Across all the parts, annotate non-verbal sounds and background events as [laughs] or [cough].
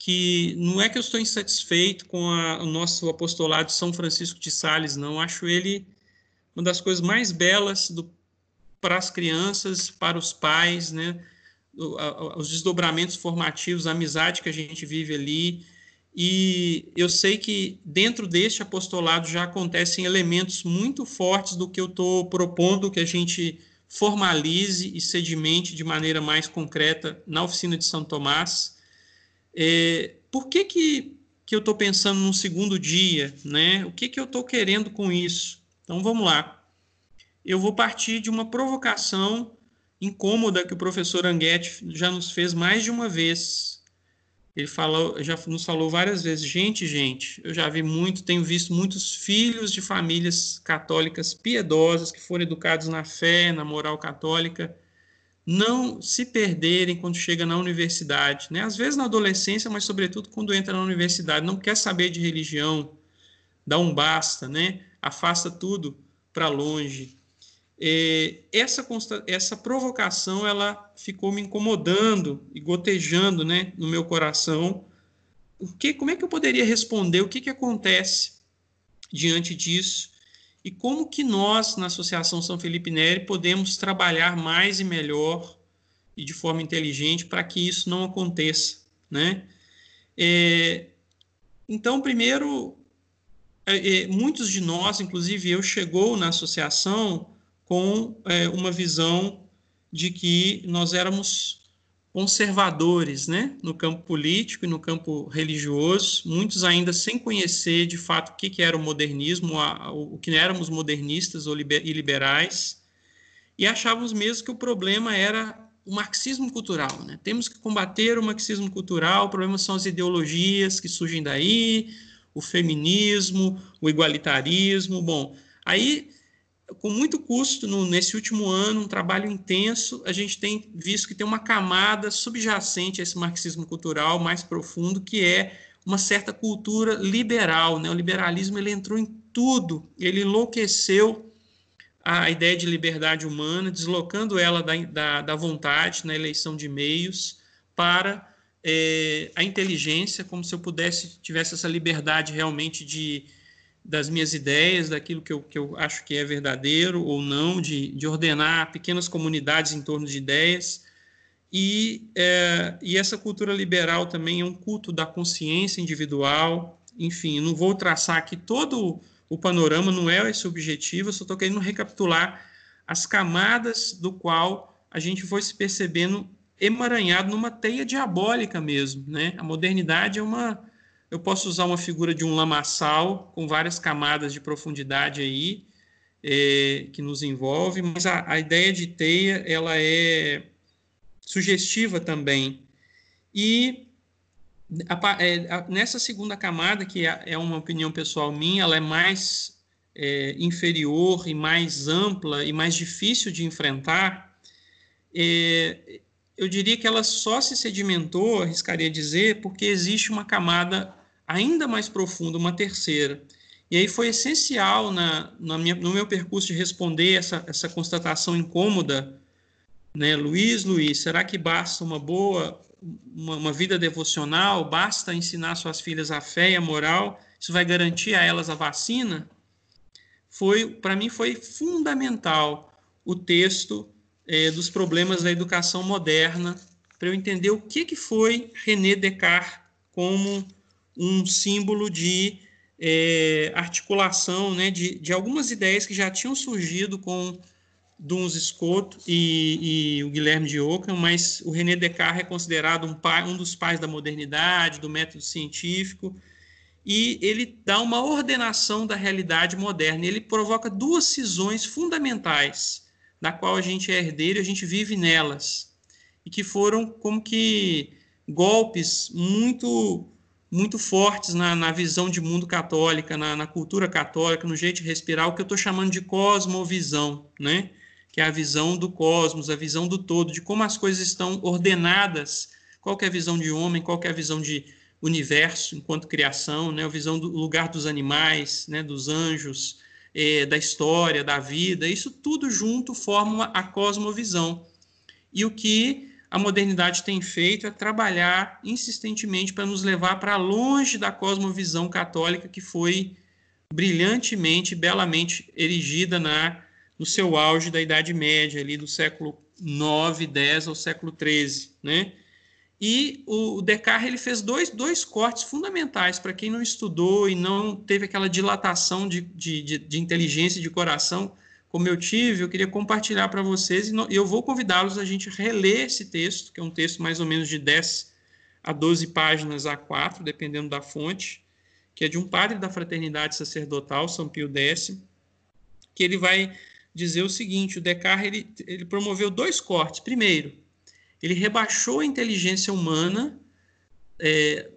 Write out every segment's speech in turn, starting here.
que não é que eu estou insatisfeito com a, o nosso apostolado de São Francisco de Sales, não. Acho ele uma das coisas mais belas do, para as crianças, para os pais, né? os desdobramentos formativos, a amizade que a gente vive ali. E eu sei que dentro deste apostolado já acontecem elementos muito fortes do que eu estou propondo que a gente formalize e sedimente de maneira mais concreta na oficina de São Tomás. É, por que, que, que eu estou pensando num segundo dia? Né? O que, que eu estou querendo com isso? Então vamos lá. Eu vou partir de uma provocação incômoda que o professor Anguete já nos fez mais de uma vez. Ele falou, já nos falou várias vezes, gente, gente, eu já vi muito, tenho visto muitos filhos de famílias católicas piedosas que foram educados na fé, na moral católica, não se perderem quando chega na universidade, né? Às vezes na adolescência, mas sobretudo quando entra na universidade, não quer saber de religião, dá um basta, né? Afasta tudo para longe. É, essa, essa provocação ela ficou me incomodando e gotejando, né, no meu coração. O que, como é que eu poderia responder? O que, que acontece diante disso? E como que nós, na Associação São Felipe Neri, podemos trabalhar mais e melhor e de forma inteligente para que isso não aconteça, né? É, então, primeiro, é, é, muitos de nós, inclusive eu, chegou na associação com é, uma visão de que nós éramos conservadores né, no campo político e no campo religioso, muitos ainda sem conhecer de fato o que, que era o modernismo, o que éramos modernistas ou e liberais, e achávamos mesmo que o problema era o marxismo cultural. Né? Temos que combater o marxismo cultural, o problema são as ideologias que surgem daí, o feminismo, o igualitarismo. Bom, aí com muito custo no, nesse último ano, um trabalho intenso, a gente tem visto que tem uma camada subjacente a esse marxismo cultural mais profundo, que é uma certa cultura liberal. Né? O liberalismo ele entrou em tudo, ele enlouqueceu a ideia de liberdade humana, deslocando ela da, da, da vontade na eleição de meios para é, a inteligência, como se eu pudesse, tivesse essa liberdade realmente de das minhas ideias, daquilo que eu, que eu acho que é verdadeiro ou não, de, de ordenar pequenas comunidades em torno de ideias. E, é, e essa cultura liberal também é um culto da consciência individual. Enfim, não vou traçar aqui todo o panorama, não é esse o objetivo, eu só estou querendo recapitular as camadas do qual a gente foi se percebendo emaranhado numa teia diabólica mesmo. Né? A modernidade é uma eu posso usar uma figura de um lamaçal com várias camadas de profundidade aí é, que nos envolve, mas a, a, ideia de teia ela é sugestiva também. E a, é, a, nessa segunda camada, que é, é, uma opinião pessoal minha, ela é mais é, inferior e mais ampla e mais difícil de enfrentar. É, eu diria que ela só se sedimentou, arriscaria dizer, porque existe uma camada ainda mais profunda, uma terceira. E aí foi essencial na, na minha, no meu percurso de responder essa, essa constatação incômoda, né, Luiz, Luiz, será que basta uma boa, uma, uma vida devocional, basta ensinar suas filhas a fé e a moral, isso vai garantir a elas a vacina? Foi, para mim, foi fundamental o texto é, dos problemas da educação moderna, para eu entender o que, que foi René Descartes como um símbolo de é, articulação né, de, de algumas ideias que já tinham surgido com Duns Scott e, e, o Guilherme de Ockham, mas o René Descartes é considerado um, pai, um dos pais da modernidade, do método científico, e ele dá uma ordenação da realidade moderna. Ele provoca duas cisões fundamentais, da qual a gente é herdeiro e a gente vive nelas, e que foram como que golpes muito muito fortes na, na visão de mundo católica, na, na, cultura católica, no jeito de respirar, o que eu estou chamando de cosmovisão, né? que é a visão do cosmos, a visão do todo, de como as coisas estão ordenadas, qual é a visão de homem, qual é a visão de universo enquanto criação, né? a visão do lugar dos animais, né? dos anjos, é, da história, da vida, isso tudo junto forma a cosmovisão. E o que a modernidade tem feito é trabalhar insistentemente para nos levar para longe da cosmovisão católica que foi brilhantemente, belamente erigida na, no seu auge da Idade Média, ali do século 9, 10 ao século 13, né? E o Descartes ele fez dois, dois cortes fundamentais para quem não estudou e não teve aquela dilatação de, de, de, de inteligência e de coração como eu tive, eu queria compartilhar para vocês e eu vou convidá-los a gente reler esse texto, que é um texto mais ou menos de 10 a 12 páginas a 4, dependendo da fonte, que é de um padre da fraternidade sacerdotal, São Pio X, que ele vai dizer o seguinte, o Descartes ele, ele promoveu dois cortes. Primeiro, ele rebaixou a inteligência humana é,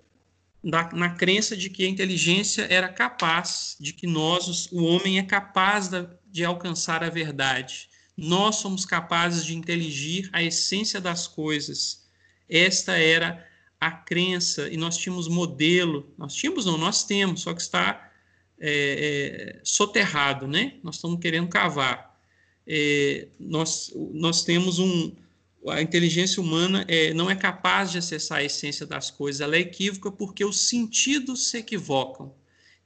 na, na, crença de que a inteligência era capaz, de que nós, o homem, é capaz da, de alcançar a verdade. Nós somos capazes de inteligir a essência das coisas. Esta era a crença, e nós tínhamos modelo, nós tínhamos, não, nós temos, só que está é, é, soterrado, né? Nós estamos querendo cavar. É, nós, nós temos um, a inteligência humana é, não é capaz de acessar a essência das coisas, ela é equívoca porque os sentidos se equivocam.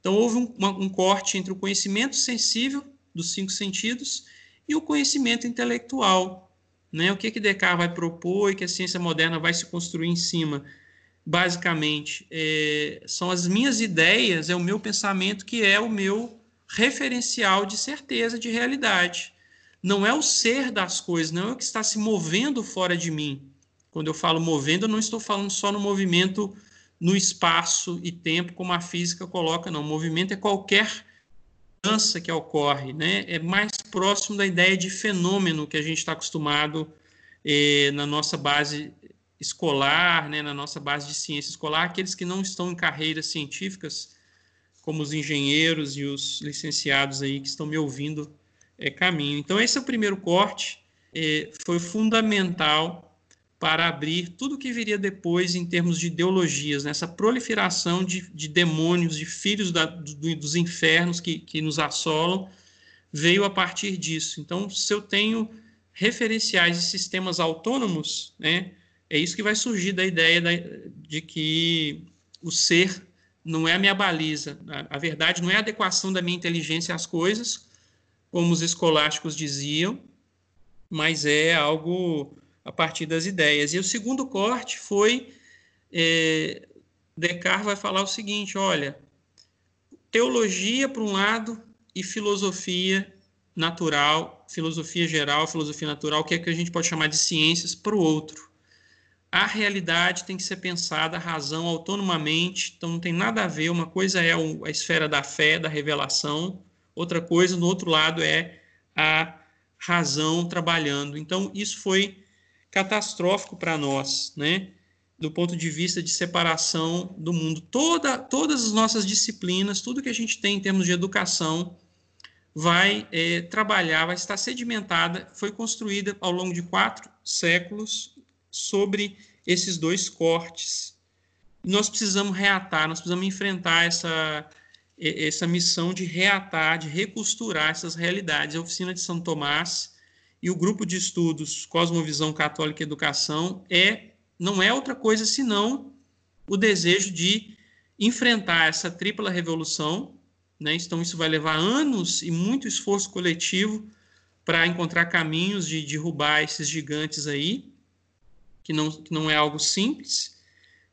Então, houve um, um corte entre o conhecimento sensível dos cinco sentidos e o conhecimento intelectual. Né? O que, que Descartes vai propor e que a ciência moderna vai se construir em cima? Basicamente, é, são as minhas ideias, é o meu pensamento que é o meu referencial de certeza de realidade não é o ser das coisas, não é o que está se movendo fora de mim. Quando eu falo movendo, eu não estou falando só no movimento no espaço e tempo, como a física coloca, não. O movimento é qualquer mudança que ocorre, né? É mais próximo da ideia de fenômeno que a gente está acostumado eh, na nossa base escolar, né? na nossa base de ciência escolar, aqueles que não estão em carreiras científicas, como os engenheiros e os licenciados aí que estão me ouvindo é, caminho. Então, esse é o primeiro corte, é, foi fundamental para abrir tudo o que viria depois em termos de ideologias, nessa proliferação de, de demônios, de filhos da, do, dos infernos que, que nos assolam, veio a partir disso. Então, se eu tenho referenciais de sistemas autônomos, né, é isso que vai surgir da ideia da, de que o ser não é a minha baliza. A, a verdade não é a adequação da minha inteligência às coisas, como os escolásticos diziam, mas é algo a partir das ideias. E o segundo corte foi é, Descartes vai falar o seguinte: olha, teologia por um lado e filosofia natural, filosofia geral, filosofia natural, que é que a gente pode chamar de ciências, para o outro. A realidade tem que ser pensada, a razão autonomamente, então não tem nada a ver. Uma coisa é a esfera da fé, da revelação, outra coisa, no outro lado, é a razão trabalhando. Então, isso foi catastrófico para nós, né? do ponto de vista de separação do mundo. Toda, todas as nossas disciplinas, tudo que a gente tem em termos de educação, vai é, trabalhar, vai estar sedimentada, foi construída ao longo de quatro séculos sobre esses dois cortes. Nós precisamos reatar, nós precisamos enfrentar essa essa missão de reatar, de recosturar essas realidades. A Oficina de São Tomás e o grupo de estudos Cosmovisão Católica e Educação é não é outra coisa senão o desejo de enfrentar essa tripla revolução, né? Então isso vai levar anos e muito esforço coletivo para encontrar caminhos de derrubar esses gigantes aí, que não, que não é algo simples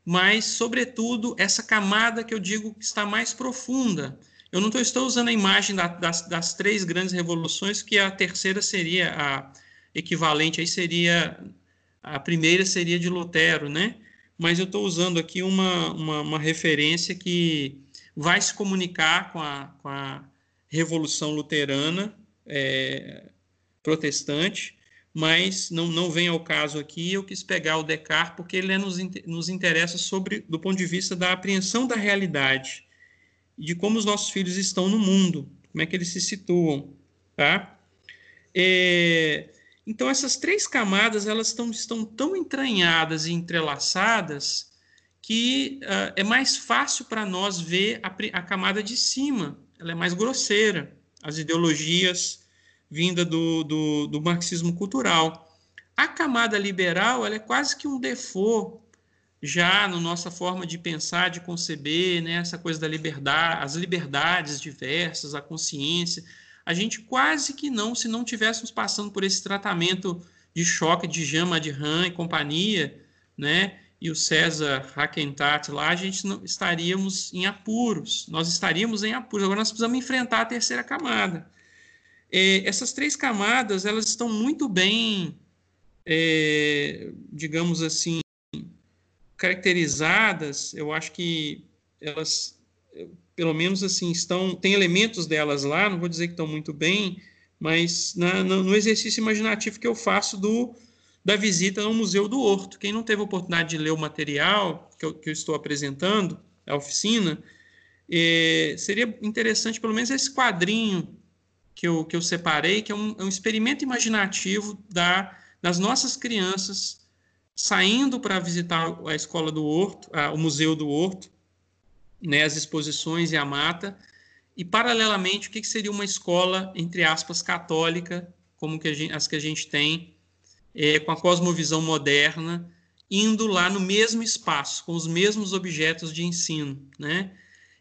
mas, sobretudo, essa camada que eu digo que está mais profunda. Eu não estou usando a imagem da, das, das, três grandes revoluções, que a terceira seria a equivalente, aí seria a primeira seria de Lutero, né? Mas eu estou usando aqui uma, uma, uma, referência que vai se comunicar com a, com a Revolução Luterana é, protestante, mas não, não vem ao caso aqui. Eu quis pegar o Descartes porque ele é, nos, nos interessa sobre do ponto de vista da apreensão da realidade de como os nossos filhos estão no mundo, como é que eles se situam, tá? É, então essas três camadas elas estão, estão tão entranhadas e entrelaçadas que uh, é mais fácil para nós ver a, a camada de cima, ela é mais grosseira, as ideologias vinda do, do, do marxismo cultural. A camada liberal ela é quase que um default já na nossa forma de pensar, de conceber, né, essa coisa da liberdade, as liberdades diversas, a consciência. A gente quase que não, se não tivéssemos passando por esse tratamento de choque de Jama de Han e companhia, né, e o César Hackentat lá, a gente não estaríamos em apuros. Nós estaríamos em apuros. Agora nós precisamos enfrentar a terceira camada. É, essas três camadas, elas estão muito bem, é, digamos assim, caracterizadas. Eu acho que elas, pelo menos assim, estão, tem elementos delas lá. Não vou dizer que estão muito bem, mas na, no exercício imaginativo que eu faço do da visita ao Museu do Horto. Quem não teve oportunidade de ler o material que eu, que eu estou apresentando, a oficina, é, seria interessante pelo menos esse quadrinho que eu, que eu separei, que é um, é um experimento imaginativo da, das nossas crianças saindo para visitar a escola do Horto, a, o Museu do Horto, né, as exposições e a mata, e paralelamente o que, que seria uma escola, entre aspas, católica, como que gente, as que a gente tem é, com a cosmovisão moderna, indo lá no mesmo espaço, com os mesmos objetos de ensino, né?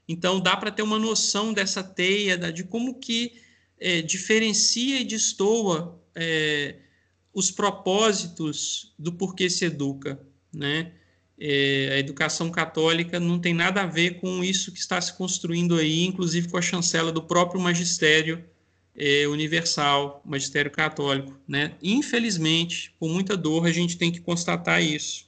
Então dá para ter uma noção dessa teia, de como que é, diferencia e destoa é, os propósitos do porquê se educa, né? É, a educação católica não tem nada a ver com isso que está se construindo aí, inclusive com a chancela do próprio magistério é, universal, magistério católico. Né? Infelizmente, com muita dor, a gente tem que constatar isso.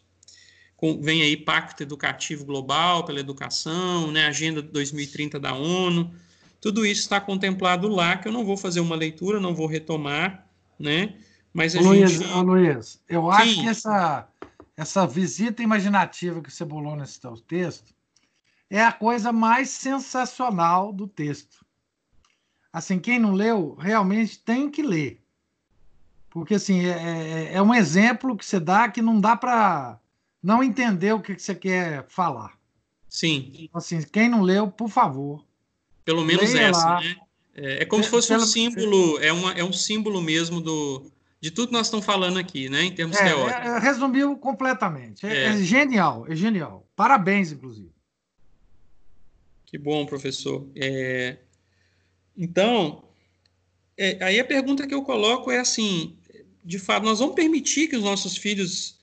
Com, vem aí Pacto Educativo Global pela Educação, né? Agenda 2030 da ONU, tudo isso está contemplado lá, que eu não vou fazer uma leitura, não vou retomar, né? Mas a Luiz, gente... Luiz, eu acho Sim. que essa, essa visita imaginativa que você bolou nesse teu texto é a coisa mais sensacional do texto assim, quem não leu, realmente tem que ler. Porque, assim, é, é, é um exemplo que você dá que não dá para não entender o que você quer falar. Sim. Então, assim, quem não leu, por favor. Pelo menos essa, lá. né? É, é como é, se fosse um símbolo, é, uma, é um símbolo mesmo do, de tudo que nós estamos falando aqui, né, em termos é, teóricos. É, resumiu completamente. É, é, genial, é genial. Parabéns, inclusive. Que bom, professor. É, então, é, aí a pergunta que eu coloco é assim: de fato, nós vamos permitir que os nossos filhos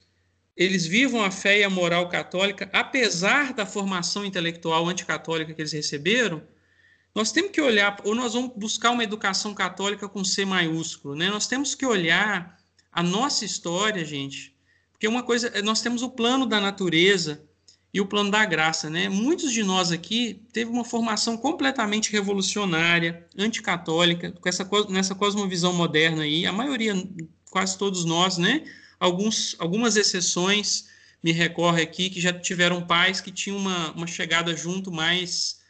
eles vivam a fé e a moral católica, apesar da formação intelectual anticatólica que eles receberam? Nós temos que olhar, ou nós vamos buscar uma educação católica com C maiúsculo, né? Nós temos que olhar a nossa história, gente, porque uma coisa, nós temos o plano da natureza, e o plano da graça, né? Muitos de nós aqui teve uma formação completamente revolucionária, anticatólica, com essa nessa cosmovisão moderna aí, a maioria, quase todos nós, né? Alguns, algumas exceções me recorre aqui que já tiveram pais que tinham uma, uma chegada junto mais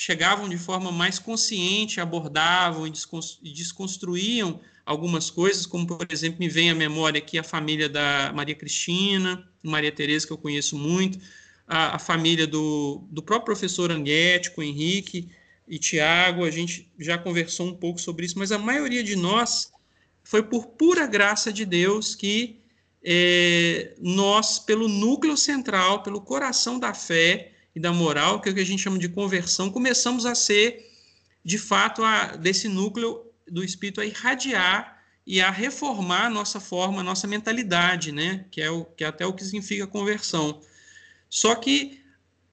chegavam de forma mais consciente, abordavam e desconstruíam algumas coisas, como por exemplo me vem à memória aqui a família da Maria Cristina, Maria Tereza que eu conheço muito, a, a família do, do próprio professor Anguete, com Henrique e Tiago, a gente já conversou um pouco sobre isso, mas a maioria de nós foi por pura graça de Deus que é, nós, pelo núcleo central, pelo coração da fé e da moral, que é o que a gente chama de conversão, começamos a ser, de fato, a, desse núcleo do Espírito a irradiar e a reformar a nossa forma, a nossa mentalidade, né? que, é o, que é até o que significa conversão. Só que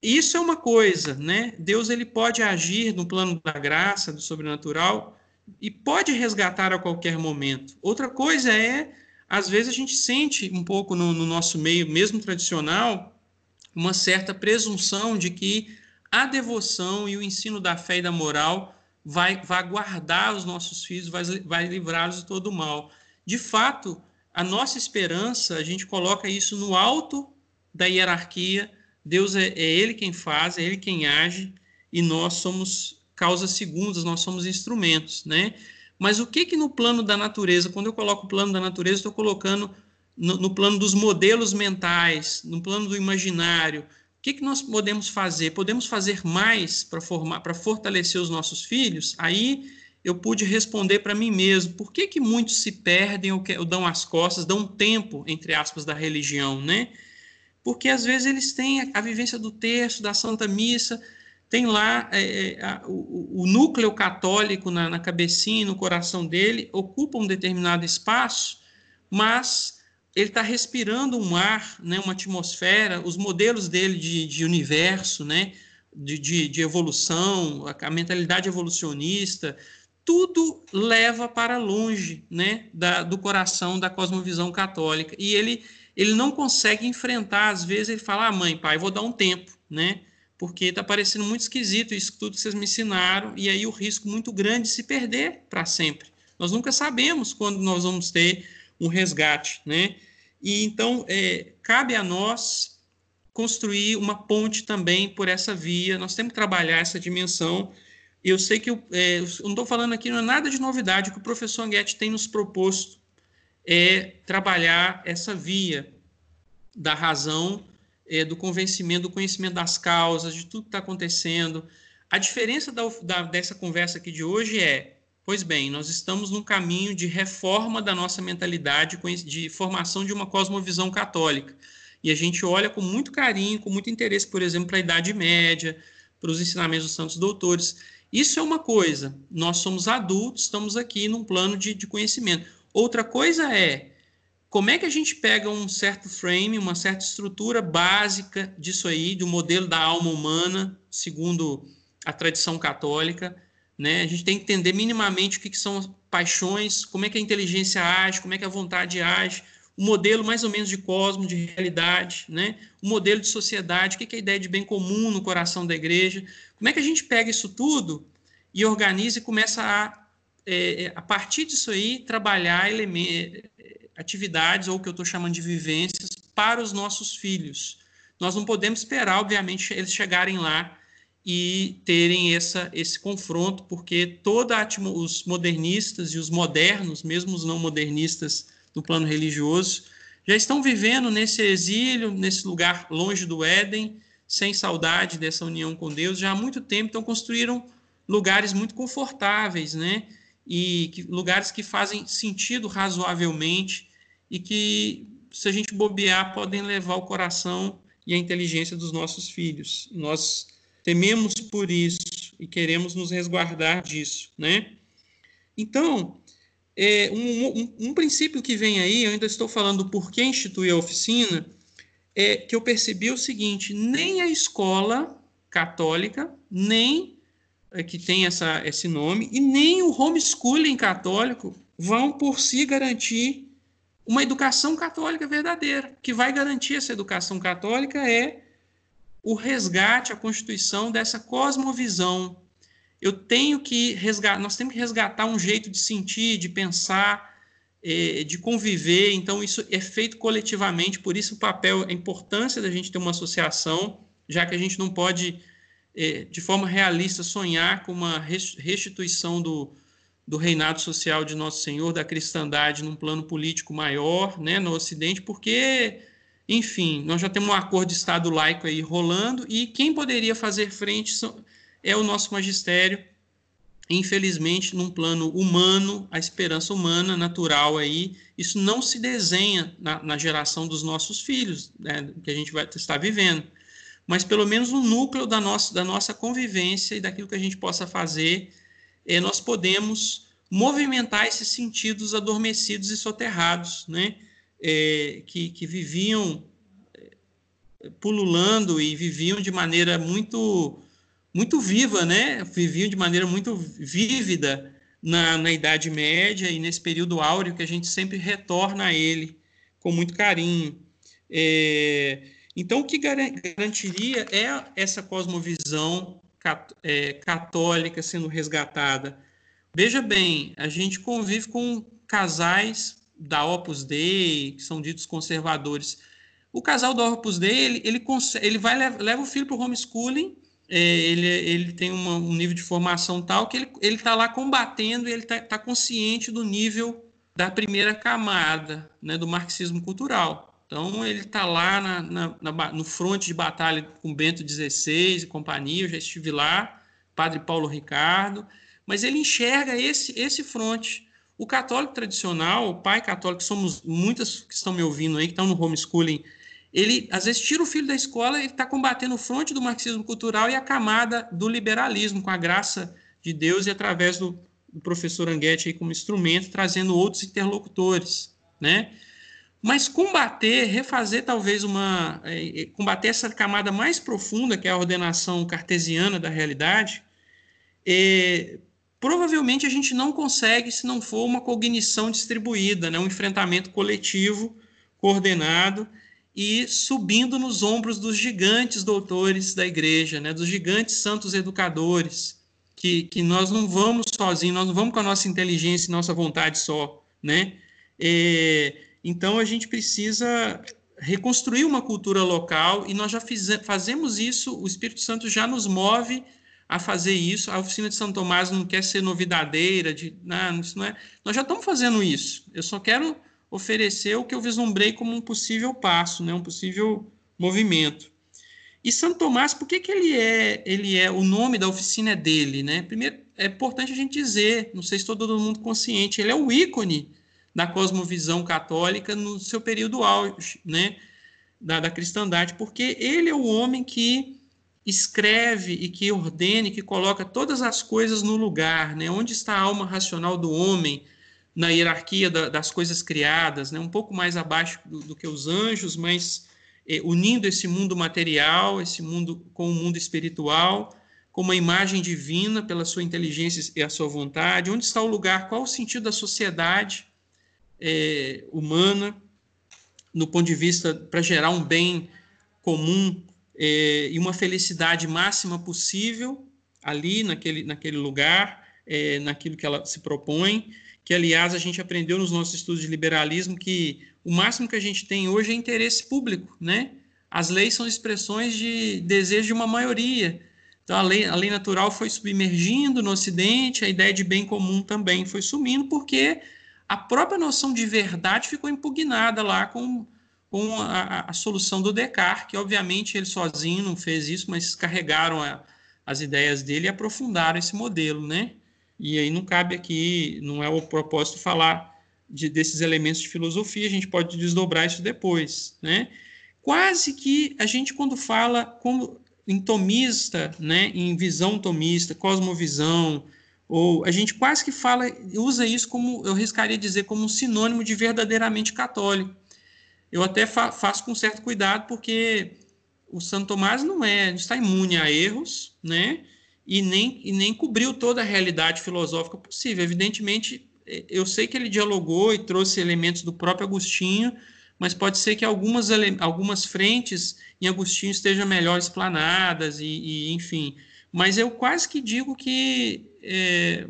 isso é uma coisa, né? Deus ele pode agir no plano da graça, do sobrenatural e pode resgatar a qualquer momento. Outra coisa é, às vezes a gente sente um pouco no, no nosso meio, mesmo tradicional, uma certa presunção de que a devoção e o ensino da fé e da moral vai, vai guardar os nossos filhos, vai, vai livrá-los de todo o mal. De fato, a nossa esperança, a gente coloca isso no alto da hierarquia. Deus é, é Ele quem faz, é Ele quem age, e nós somos causas segundas, nós somos instrumentos, né? Mas o que que no plano da natureza, quando eu coloco o plano da natureza, estou colocando no, no, plano dos modelos mentais, no plano do imaginário, o que que nós podemos fazer? Podemos fazer mais para formar, para fortalecer os nossos filhos? Aí eu pude responder para mim mesmo por que, que muitos se perdem ou, que, ou dão as costas, dão tempo, entre aspas, da religião, né? Porque às vezes eles têm a, a vivência do texto, da Santa Missa, tem lá é, é, a, o, o, núcleo católico na, na cabecinha, no coração dele, ocupa um determinado espaço, mas ele está respirando um ar, né, uma atmosfera, os modelos dele de, de universo, né, de, de, de evolução, a, a, mentalidade evolucionista, tudo leva para longe né, da, do coração da cosmovisão católica. E ele, ele não consegue enfrentar, às vezes ele fala, ah, mãe, pai, vou dar um tempo, né? porque está parecendo muito esquisito isso tudo que vocês me ensinaram, e aí o risco muito grande de se perder para sempre. Nós nunca sabemos quando nós vamos ter um resgate, né? E então é, cabe a nós construir uma ponte também por essa via. Nós temos que trabalhar essa dimensão. Eu sei que eu, é, eu não estou falando aqui não é nada de novidade. Que o professor Anguete tem nos proposto é trabalhar essa via da razão é, do convencimento, do conhecimento das causas, de tudo que está acontecendo. A diferença da, da, dessa conversa aqui de hoje é, pois bem, nós estamos num caminho de reforma da nossa mentalidade, de formação de uma cosmovisão católica. E a gente olha com muito carinho, com muito interesse, por exemplo, para a Idade Média, para os ensinamentos dos santos doutores. Isso é uma coisa, nós somos adultos, estamos aqui num plano de, de conhecimento. Outra coisa é como é que a gente pega um certo frame, uma certa estrutura básica disso aí, do modelo da alma humana, segundo a tradição católica, né? A gente tem que entender minimamente o que, que são paixões, como é que a inteligência age, como é que a vontade age, o modelo mais ou menos de cosmos, de realidade, né? o modelo de sociedade, o que é a ideia de bem comum no coração da igreja. Como é que a gente pega isso tudo e organiza e começa a, é, a partir disso aí, trabalhar elementos atividades, ou o que eu estou chamando de vivências, para os nossos filhos. Nós não podemos esperar, obviamente, eles chegarem lá e terem essa, esse confronto, porque toda os modernistas e os modernos, mesmo os não modernistas no plano religioso, já estão vivendo nesse exílio, nesse lugar longe do Éden, sem saudade dessa união com Deus, já há muito tempo, então construíram lugares muito confortáveis, né? E que, lugares que fazem sentido razoavelmente e que, se a gente bobear, podem levar o coração e a inteligência dos nossos filhos. Nós tememos por isso e queremos nos resguardar disso, né? Então, é, um, um, um, princípio que vem aí, eu ainda estou falando por que instituir a oficina, é que eu percebi o seguinte: nem a escola católica, nem é, que tem essa, esse nome, e nem o homeschooling católico vão por si garantir uma educação católica verdadeira. O que vai garantir essa educação católica é o resgate, a constituição dessa cosmovisão. Eu tenho que resgatar, nós temos que resgatar um jeito de sentir, de pensar, é, de conviver. Então, isso é feito coletivamente, por isso o papel, a importância da gente ter uma associação, já que a gente não pode, é, de forma realista, sonhar com uma restituição do, do reinado social de Nosso Senhor, da cristandade num plano político maior, né, no Ocidente, porque, enfim, nós já temos um acordo de Estado laico aí rolando e quem poderia fazer frente é o nosso magistério, infelizmente, num plano humano, a esperança humana, natural aí, isso não se desenha na, na geração dos nossos filhos, né, que a gente vai estar vivendo, mas pelo menos no núcleo da nossa, da nossa convivência e daquilo que a gente possa fazer é, nós podemos movimentar esses sentidos adormecidos e soterrados, né? É, que, que viviam é, pululando e viviam de maneira muito muito viva, né? Viviam de maneira muito vívida na, na Idade Média e nesse período áureo que a gente sempre retorna a ele com muito carinho. É, então, o que garantiria é essa cosmovisão é, católica sendo resgatada. Veja bem, a gente convive com casais da Opus Dei, que são ditos conservadores. O casal da Opus Dei, ele, ele, ele vai leva o filho para o homeschooling, é, ele, ele tem uma, um nível de formação tal que ele está lá combatendo e ele está tá consciente do nível da primeira camada né, do marxismo cultural. Então ele está lá na, na, na, no fronte de batalha com Bento XVI e companhia, eu já estive lá, Padre Paulo Ricardo, mas ele enxerga esse, esse fronte. O católico tradicional, o pai católico, somos muitas que estão me ouvindo aí, que estão no homeschooling, ele às vezes tira o filho da escola, ele está combatendo o fronte do marxismo cultural e a camada do liberalismo, com a graça de Deus e através do, do professor Anguete aí como instrumento, trazendo outros interlocutores, né? Mas combater, refazer talvez uma. É, é, combater essa camada mais profunda, que é a ordenação cartesiana da realidade, é, provavelmente a gente não consegue se não for uma cognição distribuída, né? um enfrentamento coletivo, coordenado e subindo nos ombros dos gigantes doutores da igreja, né? dos gigantes santos educadores, que, que nós não vamos sozinhos, nós não vamos com a nossa inteligência e nossa vontade só. Né? É, então a gente precisa reconstruir uma cultura local e nós já fazemos isso, o Espírito Santo já nos move a fazer isso. A oficina de São Tomás não quer ser novidadeira, de, não, isso não é. Nós já estamos fazendo isso. Eu só quero oferecer o que eu vislumbrei como um possível passo, né, um possível movimento. E Santo Tomás, por que, que ele é, ele é, o nome da oficina é dele, né? Primeiro, é importante a gente dizer, não sei se todo mundo consciente, ele é o ícone da cosmovisão católica no seu período auge, né, da, da cristandade, porque ele é o homem que escreve e que ordena e que coloca todas as coisas no lugar, né, onde está a alma racional do homem na hierarquia da, das coisas criadas, né, um pouco mais abaixo do, do que os anjos, mas é, unindo esse mundo material, esse mundo com o mundo espiritual, com uma imagem divina pela sua inteligência e a sua vontade, onde está o lugar, qual o sentido da sociedade, é, humana, no ponto de vista para gerar um bem comum é, e uma felicidade máxima possível ali naquele, naquele lugar, é, naquilo que ela se propõe, que aliás a gente aprendeu nos nossos estudos de liberalismo que o máximo que a gente tem hoje é interesse público, né? As leis são expressões de desejo de uma maioria. Então a lei, a lei natural foi submergindo no Ocidente, a ideia de bem comum também foi sumindo, porque a própria noção de verdade ficou impugnada lá com, com a, a, solução do Descartes, que obviamente ele sozinho não fez isso, mas carregaram a, as ideias dele e aprofundaram esse modelo, né? E aí não cabe aqui, não é o propósito falar de, desses elementos de filosofia, a gente pode desdobrar isso depois, né? Quase que a gente quando fala como em tomista, né, em visão tomista, cosmovisão, ou a gente quase que fala, usa isso como, eu riscaria dizer, como um sinônimo de verdadeiramente católico. Eu até fa faço com certo cuidado, porque o Santo Tomás não é, está imune a erros, né? E nem, e nem cobriu toda a realidade filosófica possível. Evidentemente, eu sei que ele dialogou e trouxe elementos do próprio Agostinho, mas pode ser que algumas, algumas frentes em Agostinho estejam melhor explanadas, e, e enfim. Mas eu quase que digo que é,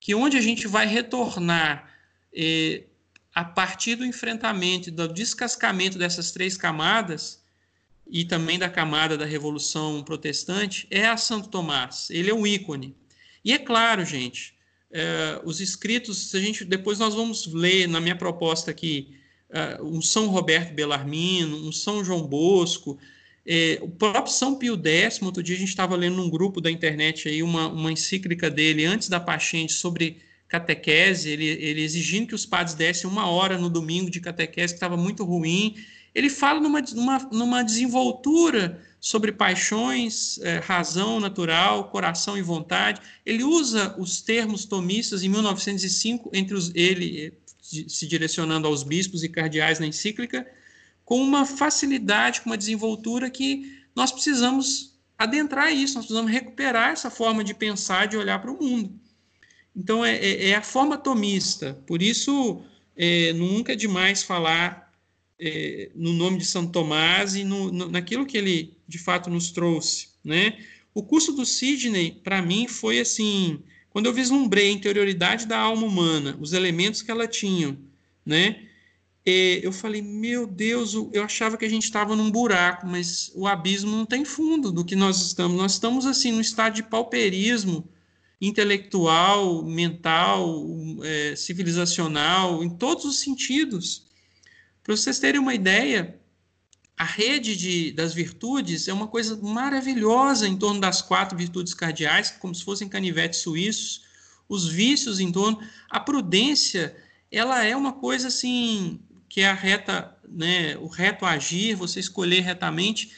que onde a gente vai retornar é, a partir do enfrentamento, do descascamento dessas três camadas, e também da camada da Revolução Protestante, é a Santo Tomás. Ele é um ícone. E é claro, gente, é, os escritos, a gente, depois nós vamos ler na minha proposta aqui, é, um São Roberto Bellarmino, um São João Bosco, é, o próprio São Pio X, outro dia a gente estava lendo num grupo da internet aí uma, uma encíclica dele antes da Pachente sobre catequese, ele, ele exigindo que os padres dessem uma hora no domingo de catequese, que estava muito ruim. Ele fala numa, numa, numa desenvoltura sobre paixões, é, razão natural, coração e vontade. Ele usa os termos tomistas em 1905, entre os, ele se direcionando aos bispos e cardeais na encíclica, com uma facilidade, com uma desenvoltura que nós precisamos adentrar isso, nós precisamos recuperar essa forma de pensar, de olhar para o mundo. Então, é, é, é a forma tomista. Por isso, é, nunca é demais falar é, no nome de Santo Tomás e no, no, naquilo que ele, de fato, nos trouxe. Né? O curso do Sidney, para mim, foi assim, quando eu vislumbrei a interioridade da alma humana, os elementos que ela tinha, né? eu falei, meu Deus, eu achava que a gente estava num buraco, mas o abismo não tem fundo do que nós estamos. Nós estamos assim num estado de pauperismo intelectual, mental, é, civilizacional, em todos os sentidos. Para vocês terem uma ideia, a rede de, das virtudes é uma coisa maravilhosa em torno das quatro virtudes cardeais, como se fossem canivetes suíços. os vícios em torno. A prudência, ela é uma coisa assim que é a reta, né, o reto agir, você escolher retamente,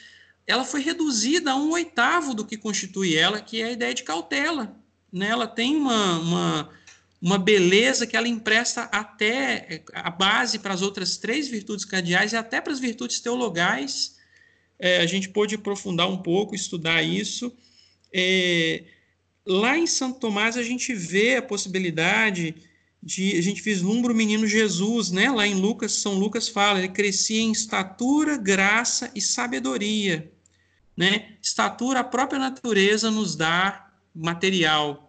ela foi reduzida a um oitavo do que constitui ela, que é a ideia de cautela. Né? Ela tem uma, uma, uma beleza que ela empresta até a base para as outras três virtudes cardeais e até para as virtudes teologais. É, a gente pôde aprofundar um pouco, estudar isso. É, lá em Santo Tomás, a gente vê a possibilidade de a gente vislumbra o menino Jesus, né? Lá em Lucas, São Lucas fala, ele crescia em estatura, graça e sabedoria, né? Estatura, a própria natureza nos dá material.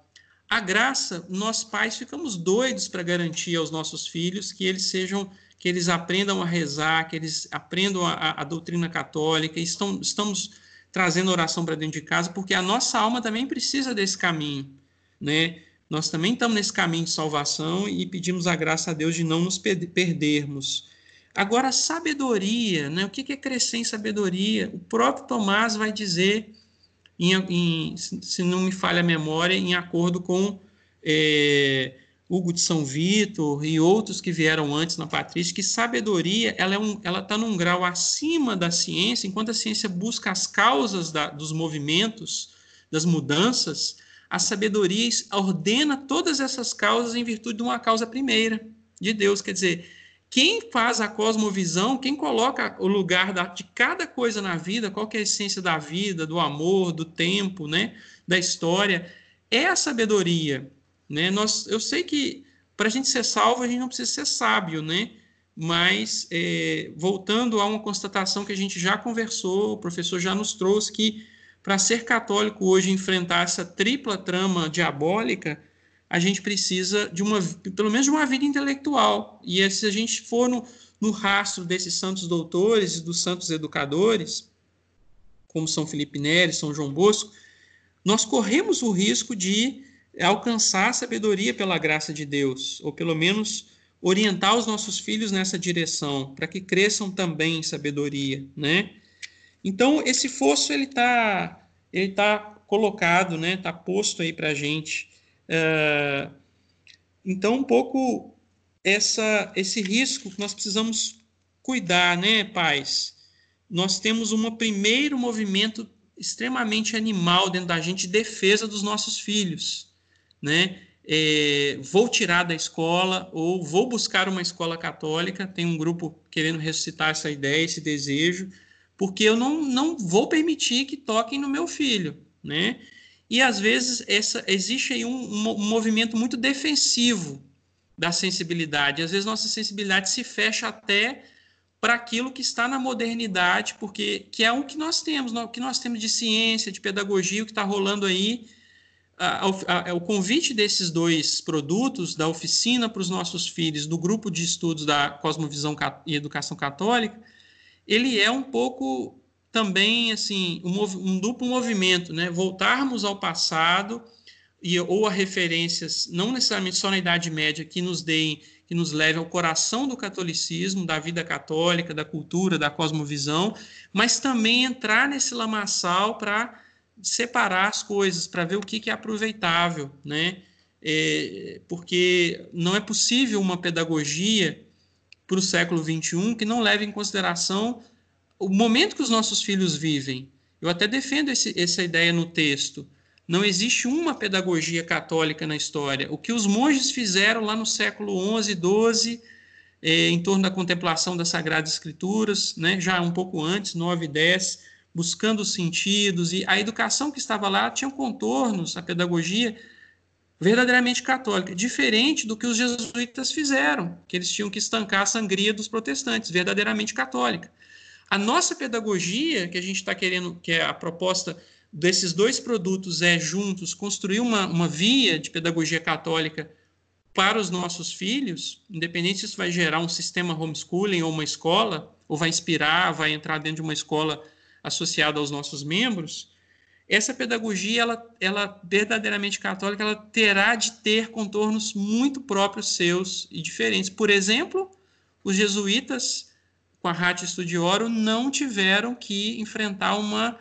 A graça, nós pais ficamos doidos para garantir aos nossos filhos que eles sejam, que eles aprendam a rezar, que eles aprendam a, a doutrina católica. Estão, estamos trazendo oração para dentro de casa, porque a nossa alma também precisa desse caminho, né? Nós também estamos nesse caminho de salvação e pedimos a graça a Deus de não nos perdermos. Agora, sabedoria, né? o que é crescer em sabedoria? O próprio Tomás vai dizer, em, em, se não me falha a memória, em acordo com é, Hugo de São Vitor e outros que vieram antes na Patrícia, que sabedoria ela é um, está num grau acima da ciência, enquanto a ciência busca as causas da, dos movimentos, das mudanças, a sabedoria ordena todas essas causas em virtude de uma causa primeira de Deus. Quer dizer, quem faz a cosmovisão, quem coloca o lugar da, de cada coisa na vida, qual é a essência da vida, do amor, do tempo, né, da história, é a sabedoria. Né? Nós, eu sei que para a gente ser salvo, a gente não precisa ser sábio, né? mas é, voltando a uma constatação que a gente já conversou, o professor já nos trouxe, que para ser católico hoje enfrentar essa tripla trama diabólica, a gente precisa de uma, pelo menos de uma vida intelectual. E se a gente for no, no rastro desses santos doutores e dos santos educadores, como São Felipe Neri, São João Bosco, nós corremos o risco de alcançar a sabedoria pela graça de Deus, ou pelo menos orientar os nossos filhos nessa direção, para que cresçam também em sabedoria, né? Então, esse fosso ele está ele tá colocado, né? Está posto aí para a gente. Uh, então, um pouco essa, esse risco que nós precisamos cuidar, né, pais? Nós temos um primeiro movimento extremamente animal dentro da gente de defesa dos nossos filhos, né? É, vou tirar da escola ou vou buscar uma escola católica. Tem um grupo querendo ressuscitar essa ideia, esse desejo porque eu não, não vou permitir que toquem no meu filho, né? E às vezes essa, existe aí um, um, movimento muito defensivo da sensibilidade. Às vezes nossa sensibilidade se fecha até para aquilo que está na modernidade, porque que é o que nós temos, o que nós temos de ciência, de pedagogia, o que está rolando aí. A, a, a, o convite desses dois produtos, da oficina para os nossos filhos, do grupo de estudos da Cosmovisão e Educação Católica, ele é um pouco também assim um, um duplo movimento, né? Voltarmos ao passado e ou a referências não necessariamente só na Idade Média que nos deem que nos leve ao coração do catolicismo, da vida católica, da cultura, da cosmovisão, mas também entrar nesse lamaçal para separar as coisas, para ver o que, que é aproveitável, né? É, porque não é possível uma pedagogia para o século XXI que não leve em consideração o momento que os nossos filhos vivem. Eu até defendo esse, essa ideia no texto. Não existe uma pedagogia católica na história. O que os monges fizeram lá no século XI, XII, é, em torno da contemplação das Sagradas Escrituras, né, já um pouco antes, 9 e 10, buscando os sentidos, e a educação que estava lá tinha contornos, a pedagogia, verdadeiramente católica, diferente do que os jesuítas fizeram, que eles tinham que estancar a sangria dos protestantes, verdadeiramente católica. A nossa pedagogia, que a gente está querendo, que é a proposta desses dois produtos, é juntos construir uma, uma via de pedagogia católica para os nossos filhos, independente se isso vai gerar um sistema homeschooling ou uma escola, ou vai inspirar, vai entrar dentro de uma escola associada aos nossos membros, essa pedagogia, ela, ela verdadeiramente católica, ela terá de ter contornos muito próprios seus e diferentes. Por exemplo, os jesuítas, com a Ratio Studioro, não tiveram que enfrentar uma,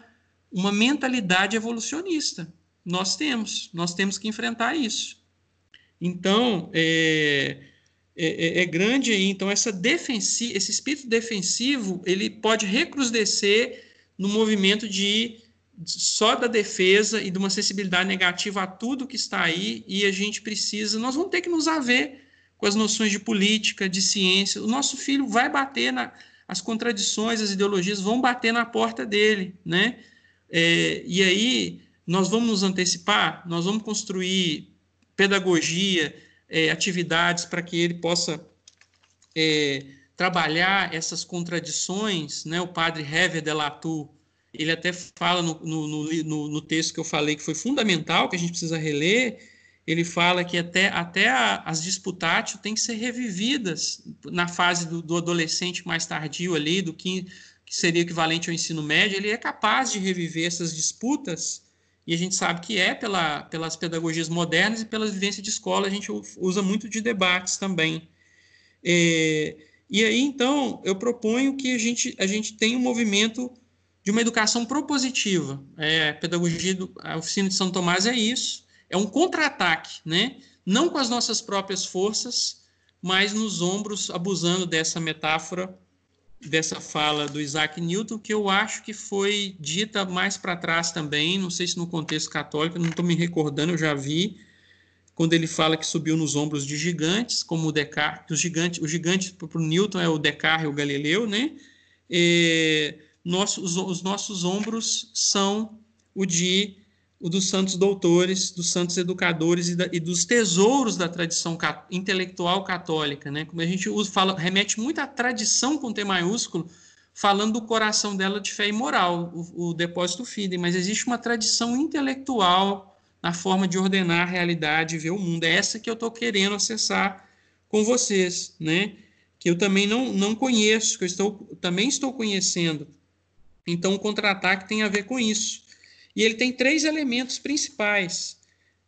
uma mentalidade evolucionista. Nós temos, nós temos que enfrentar isso. Então, é, é, é, é grande aí. Então, essa defensi esse espírito defensivo, ele pode recrudescer no movimento de só da defesa e de uma sensibilidade negativa a tudo que está aí, e a gente precisa, nós vamos ter que nos haver com as noções de política, de ciência. O nosso filho vai bater na as contradições, as ideologias vão bater na porta dele, né? É, e aí nós vamos nos antecipar, nós vamos construir pedagogia, é, atividades para que ele possa é, trabalhar essas contradições, né? O padre Hever de Latour, ele até fala no, no, no, no, texto que eu falei que foi fundamental, que a gente precisa reler, ele fala que até, até a, as disputátil têm que ser revividas na fase do, do adolescente mais tardio ali, do que, seria equivalente ao ensino médio, ele é capaz de reviver essas disputas, e a gente sabe que é pela, pelas pedagogias modernas e pela vivência de escola, a gente usa muito de debates também. É, e aí, então, eu proponho que a gente, a gente tenha um movimento de uma educação propositiva. É, a pedagogia, do, a oficina de São Tomás é isso, é um contra-ataque, né? Não com as nossas próprias forças, mas nos ombros, abusando dessa metáfora, dessa fala do Isaac Newton, que eu acho que foi dita mais para trás também, não sei se no contexto católico, não estou me recordando, eu já vi, quando ele fala que subiu nos ombros de gigantes, como o Descartes, o gigante, o gigante para o Newton é o Descartes e o Galileu, né? E, nosso, os, os nossos ombros são o de o dos santos doutores, dos santos educadores e, da, e dos tesouros da tradição cat, intelectual católica, né? Como a gente usa, fala, remete muito à tradição com T maiúsculo, falando do coração dela de fé e moral, o, o depósito Fidem, mas existe uma tradição intelectual na forma de ordenar a realidade e ver o mundo. É essa que eu estou querendo acessar com vocês, né? Que eu também não, não conheço, que eu estou, também estou conhecendo. Então, o contra-ataque tem a ver com isso. E ele tem três elementos principais,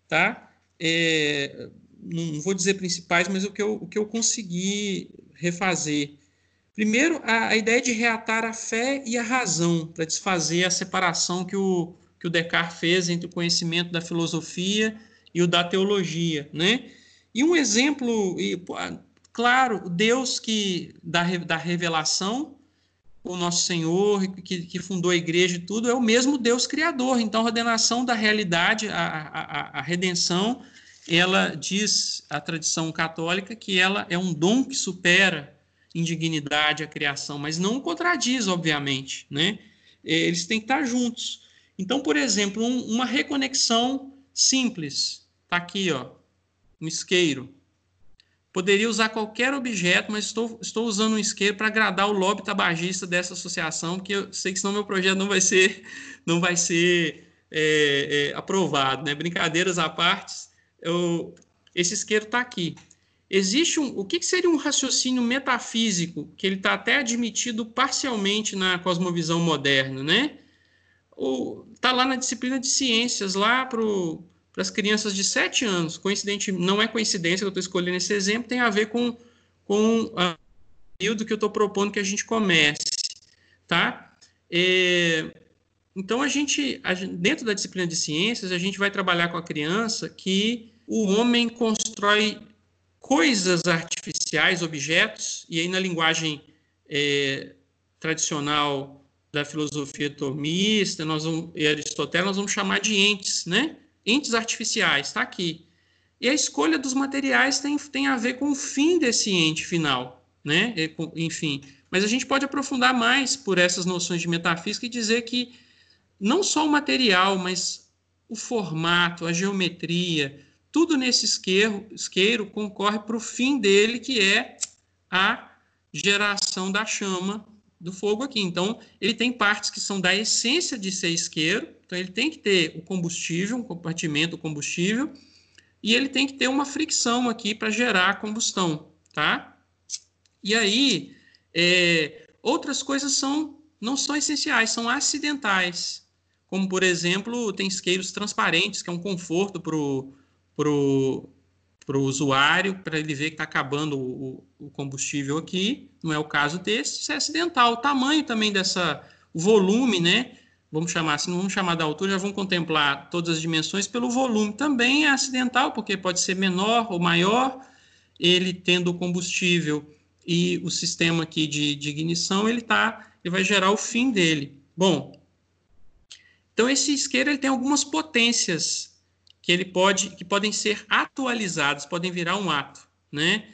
tá? É, não vou dizer principais, mas o que eu, o que eu consegui refazer. Primeiro, a, a ideia de reatar a fé e a razão, para desfazer a separação que o, que o Descartes fez entre o conhecimento da filosofia e o da teologia, né? E um exemplo, e, claro, Deus que da, da revelação, o nosso Senhor, que, que, fundou a igreja e tudo, é o mesmo Deus criador. Então, a ordenação da realidade, a, a, a redenção, ela diz a tradição católica que ela é um dom que supera em dignidade a criação, mas não contradiz, obviamente, né? Eles têm que estar juntos. Então, por exemplo, um, uma reconexão simples. Está aqui, ó, um isqueiro. Poderia usar qualquer objeto, mas estou, estou usando um isqueiro para agradar o lobby tabagista dessa associação, porque eu sei que senão meu projeto não vai ser, não vai ser é, é, aprovado. Né? Brincadeiras à parte, eu, esse isqueiro está aqui. Existe um, o que, que seria um raciocínio metafísico, que ele está até admitido parcialmente na cosmovisão moderna, né? Está lá na disciplina de ciências, lá para o para as crianças de 7 anos. Coincidente, não é coincidência que eu estou escolhendo esse exemplo, tem a ver com, com o período que eu estou propondo que a gente comece. Tá? É, então, a gente, a dentro da disciplina de ciências, a gente vai trabalhar com a criança que o homem constrói coisas artificiais, objetos, e aí na linguagem é, tradicional da filosofia tomista nós vamos, e Aristóteles, nós vamos chamar de entes, né? Entes artificiais, está aqui. E a escolha dos materiais tem, tem a ver com o fim desse ente final, né? Enfim, mas a gente pode aprofundar mais por essas noções de metafísica e dizer que não só o material, mas o formato, a geometria, tudo nesse isqueiro, isqueiro concorre para o fim dele, que é a geração da chama do fogo aqui. Então, ele tem partes que são da essência de ser isqueiro, então ele tem que ter o combustível, um compartimento combustível, e ele tem que ter uma fricção aqui para gerar a combustão, tá? E aí, é, outras coisas são não são essenciais, são acidentais, como por exemplo, tem isqueiros transparentes, que é um conforto para o pro, pro usuário, para ele ver que está acabando o, o, combustível aqui, não é o caso desse, isso é acidental. O tamanho também dessa, o volume, né? vamos chamar assim, não vamos chamar da altura, já vamos contemplar todas as dimensões pelo volume. Também é acidental, porque pode ser menor ou maior, ele tendo o combustível e o sistema aqui de, de ignição, ele, tá, ele vai gerar o fim dele. Bom, então esse isqueiro ele tem algumas potências que ele pode que podem ser atualizadas, podem virar um ato, né?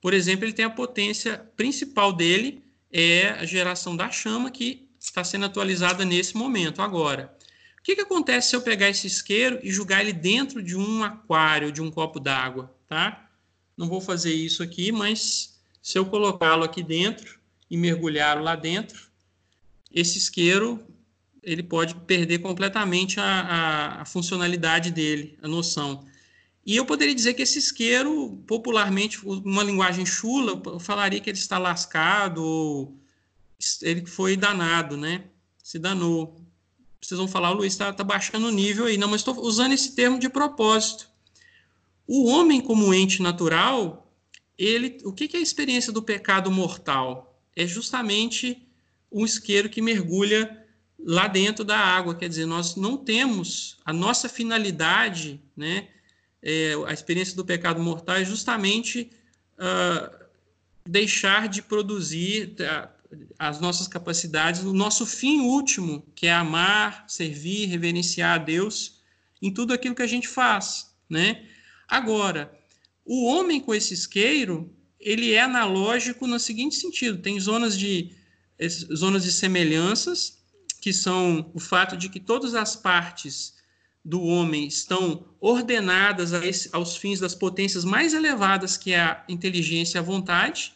Por exemplo, ele tem a potência principal dele é a geração da chama que está sendo atualizada nesse momento agora. O que, que acontece se eu pegar esse isqueiro e jogar ele dentro de um aquário, de um copo d'água, tá? Não vou fazer isso aqui, mas se eu colocá-lo aqui dentro e mergulhá-lo lá dentro, esse isqueiro ele pode perder completamente a, a, a, funcionalidade dele, a noção. E eu poderia dizer que esse isqueiro, popularmente, uma linguagem chula, eu falaria que ele está lascado, ou ele foi danado, né? Se danou. Vocês vão falar, o Luiz está tá baixando o nível aí. Não, mas estou usando esse termo de propósito. O homem, como ente natural, ele, o que, que é a experiência do pecado mortal? É justamente um isqueiro que mergulha lá dentro da água. Quer dizer, nós não temos a nossa finalidade, né? É, a experiência do pecado mortal é justamente uh, deixar de produzir uh, as nossas capacidades, o nosso fim último, que é amar, servir, reverenciar a Deus em tudo aquilo que a gente faz, né? Agora, o homem com esse isqueiro, ele é analógico no seguinte sentido: tem zonas de zonas de semelhanças que são o fato de que todas as partes do homem estão ordenadas esse, aos fins das potências mais elevadas, que é a inteligência e a vontade.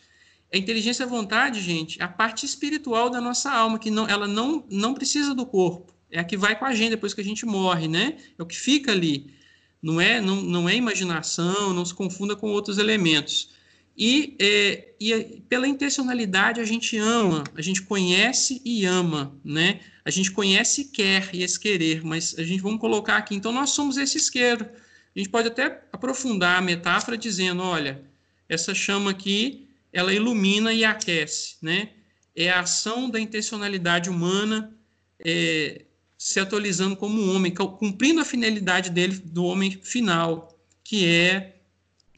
A inteligência e a vontade, gente, é a parte espiritual da nossa alma, que não, ela não, não precisa do corpo. É a que vai com a gente depois que a gente morre, né? É o que fica ali. Não é, não, não é imaginação, não se confunda com outros elementos. E, é, e pela intencionalidade a gente ama, a gente conhece e ama, né? A gente conhece quer, e esse querer, mas a gente vamos colocar aqui, então nós somos esse isqueiro. A gente pode até aprofundar a metáfora dizendo, olha, essa chama aqui, ela ilumina e aquece, né? É a ação da intencionalidade humana é, se atualizando como homem, cumprindo a finalidade dele, do homem final, que é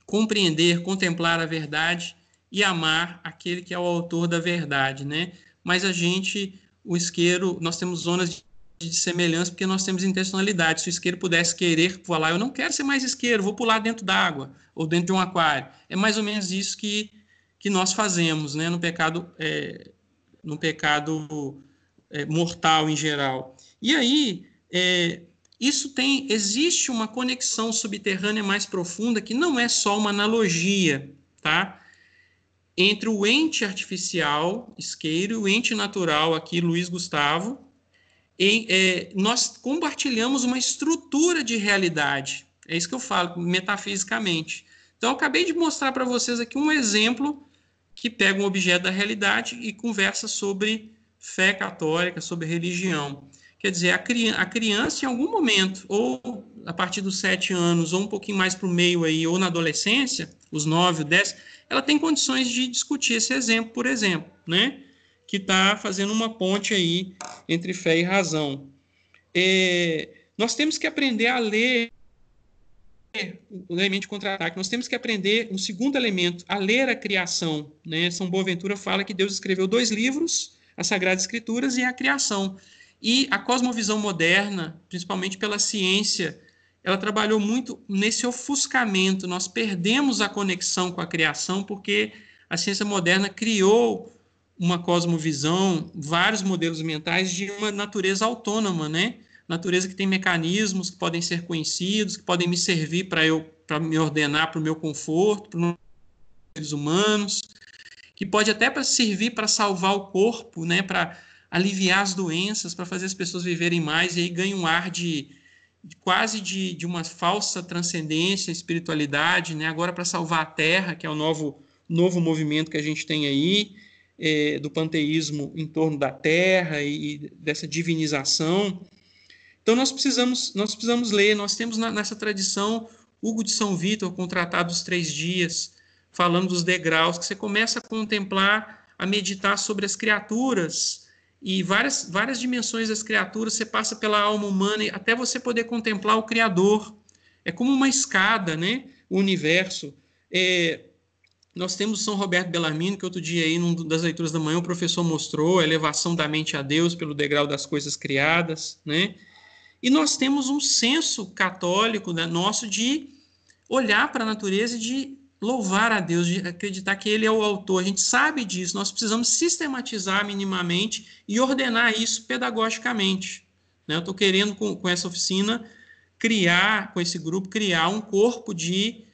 compreender, contemplar a verdade e amar aquele que é o autor da verdade, né? Mas a gente, o isqueiro, nós temos zonas de semelhança porque nós temos intencionalidade. Se o isqueiro pudesse querer falar, eu não quero ser mais isqueiro, vou pular dentro d'água ou dentro de um aquário. É mais ou menos isso que, que nós fazemos, né? No pecado, é, no pecado é, mortal em geral. E aí, é, isso tem, existe uma conexão subterrânea mais profunda que não é só uma analogia, tá? Entre o ente artificial, isqueiro, e o ente natural, aqui, Luiz Gustavo, é, nós compartilhamos uma estrutura de realidade. É isso que eu falo, metafisicamente. Então, eu acabei de mostrar para vocês aqui um exemplo que pega um objeto da realidade e conversa sobre fé católica, sobre religião. Quer dizer, a, cri a criança, em algum momento, ou a partir dos sete anos, ou um pouquinho mais para o meio aí, ou na adolescência, os nove, dez, ela tem condições de discutir esse exemplo, por exemplo, né? Que está fazendo uma ponte aí entre fé e razão. É, nós temos que aprender a ler o elemento de contra-ataque. Nós temos que aprender um segundo elemento, a ler a criação. Né? São Boaventura fala que Deus escreveu dois livros, as Sagradas Escrituras e a criação. E a cosmovisão moderna, principalmente pela ciência, ela trabalhou muito nesse ofuscamento. Nós perdemos a conexão com a criação porque a ciência moderna criou uma cosmovisão, vários modelos mentais de uma natureza autônoma, né? Natureza que tem mecanismos que podem ser conhecidos, que podem me servir para eu para me ordenar para o meu conforto, para os seres humanos, que pode até para servir para salvar o corpo, né? Para aliviar as doenças, para fazer as pessoas viverem mais, e aí ganha um ar de, de quase de, de uma falsa transcendência, espiritualidade, né? agora para salvar a Terra, que é o novo, novo movimento que a gente tem aí, é, do panteísmo em torno da Terra e, e, dessa divinização. Então nós precisamos, nós precisamos ler, nós temos na, nessa tradição Hugo de São Vítor com o Tratado dos Três Dias, falando dos degraus, que você começa a contemplar, a meditar sobre as criaturas e várias, várias dimensões das criaturas, você passa pela alma humana até você poder contemplar o Criador. É como uma escada, né? O universo. É, nós temos São Roberto Bellarmino, que outro dia aí, num das leituras da manhã, o professor mostrou a elevação da mente a Deus pelo degrau das coisas criadas, né? E nós temos um senso católico né, nosso de olhar para a natureza e de louvar a Deus, de acreditar que Ele é o autor. A gente sabe disso, nós precisamos sistematizar minimamente e ordenar isso pedagogicamente. Né? Eu estou querendo, com, com essa oficina, criar, com esse grupo, criar um corpo de,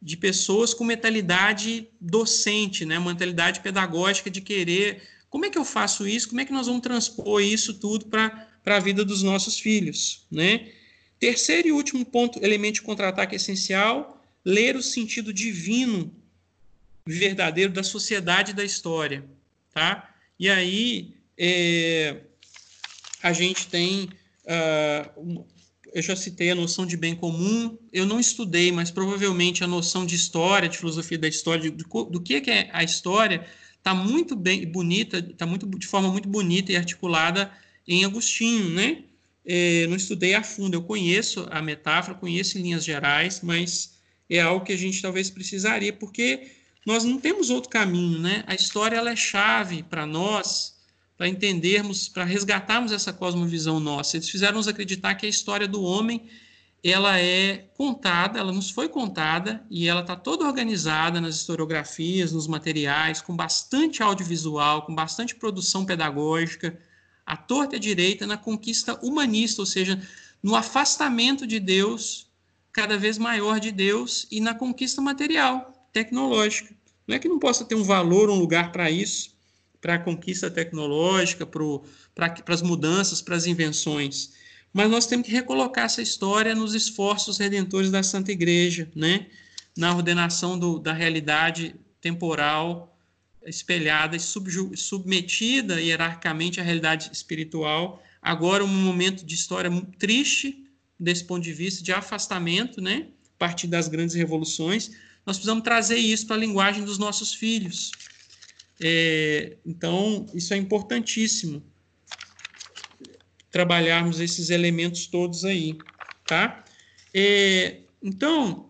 de pessoas com mentalidade docente, né? mentalidade pedagógica de querer. Como é que eu faço isso? Como é que nós vamos transpor isso tudo para a vida dos nossos filhos? Né? Terceiro e último ponto, elemento de contra-ataque essencial, ler o sentido divino verdadeiro da sociedade e da história, tá? E aí é, a gente tem, uh, eu já citei a noção de bem comum, eu não estudei, mas provavelmente a noção de história, de filosofia da história, do, do que é a história, está muito bem bonita, está muito de forma muito bonita e articulada em Agostinho, né? É, não estudei a fundo, eu conheço a metáfora, conheço em linhas gerais, mas é algo que a gente talvez precisaria, porque nós não temos outro caminho, né? A história ela é chave para nós, para entendermos, para resgatarmos essa cosmovisão nossa. Eles fizeram nos acreditar que a história do homem ela é contada, ela nos foi contada e ela está toda organizada nas historiografias, nos materiais, com bastante audiovisual, com bastante produção pedagógica, à torta e à direita na conquista humanista, ou seja, no afastamento de Deus cada vez maior de Deus e na conquista material, tecnológica. Não é que não possa ter um valor, um lugar para isso, para a conquista tecnológica, para as mudanças, para as invenções. Mas nós temos que recolocar essa história nos esforços redentores da Santa Igreja, né? na ordenação do, da realidade temporal espelhada e submetida hierarquicamente à realidade espiritual. Agora, um momento de história triste, desse ponto de vista de afastamento, né, a partir das grandes revoluções, nós precisamos trazer isso para a linguagem dos nossos filhos. É, então, isso é importantíssimo, trabalharmos esses elementos todos aí, tá? É, então,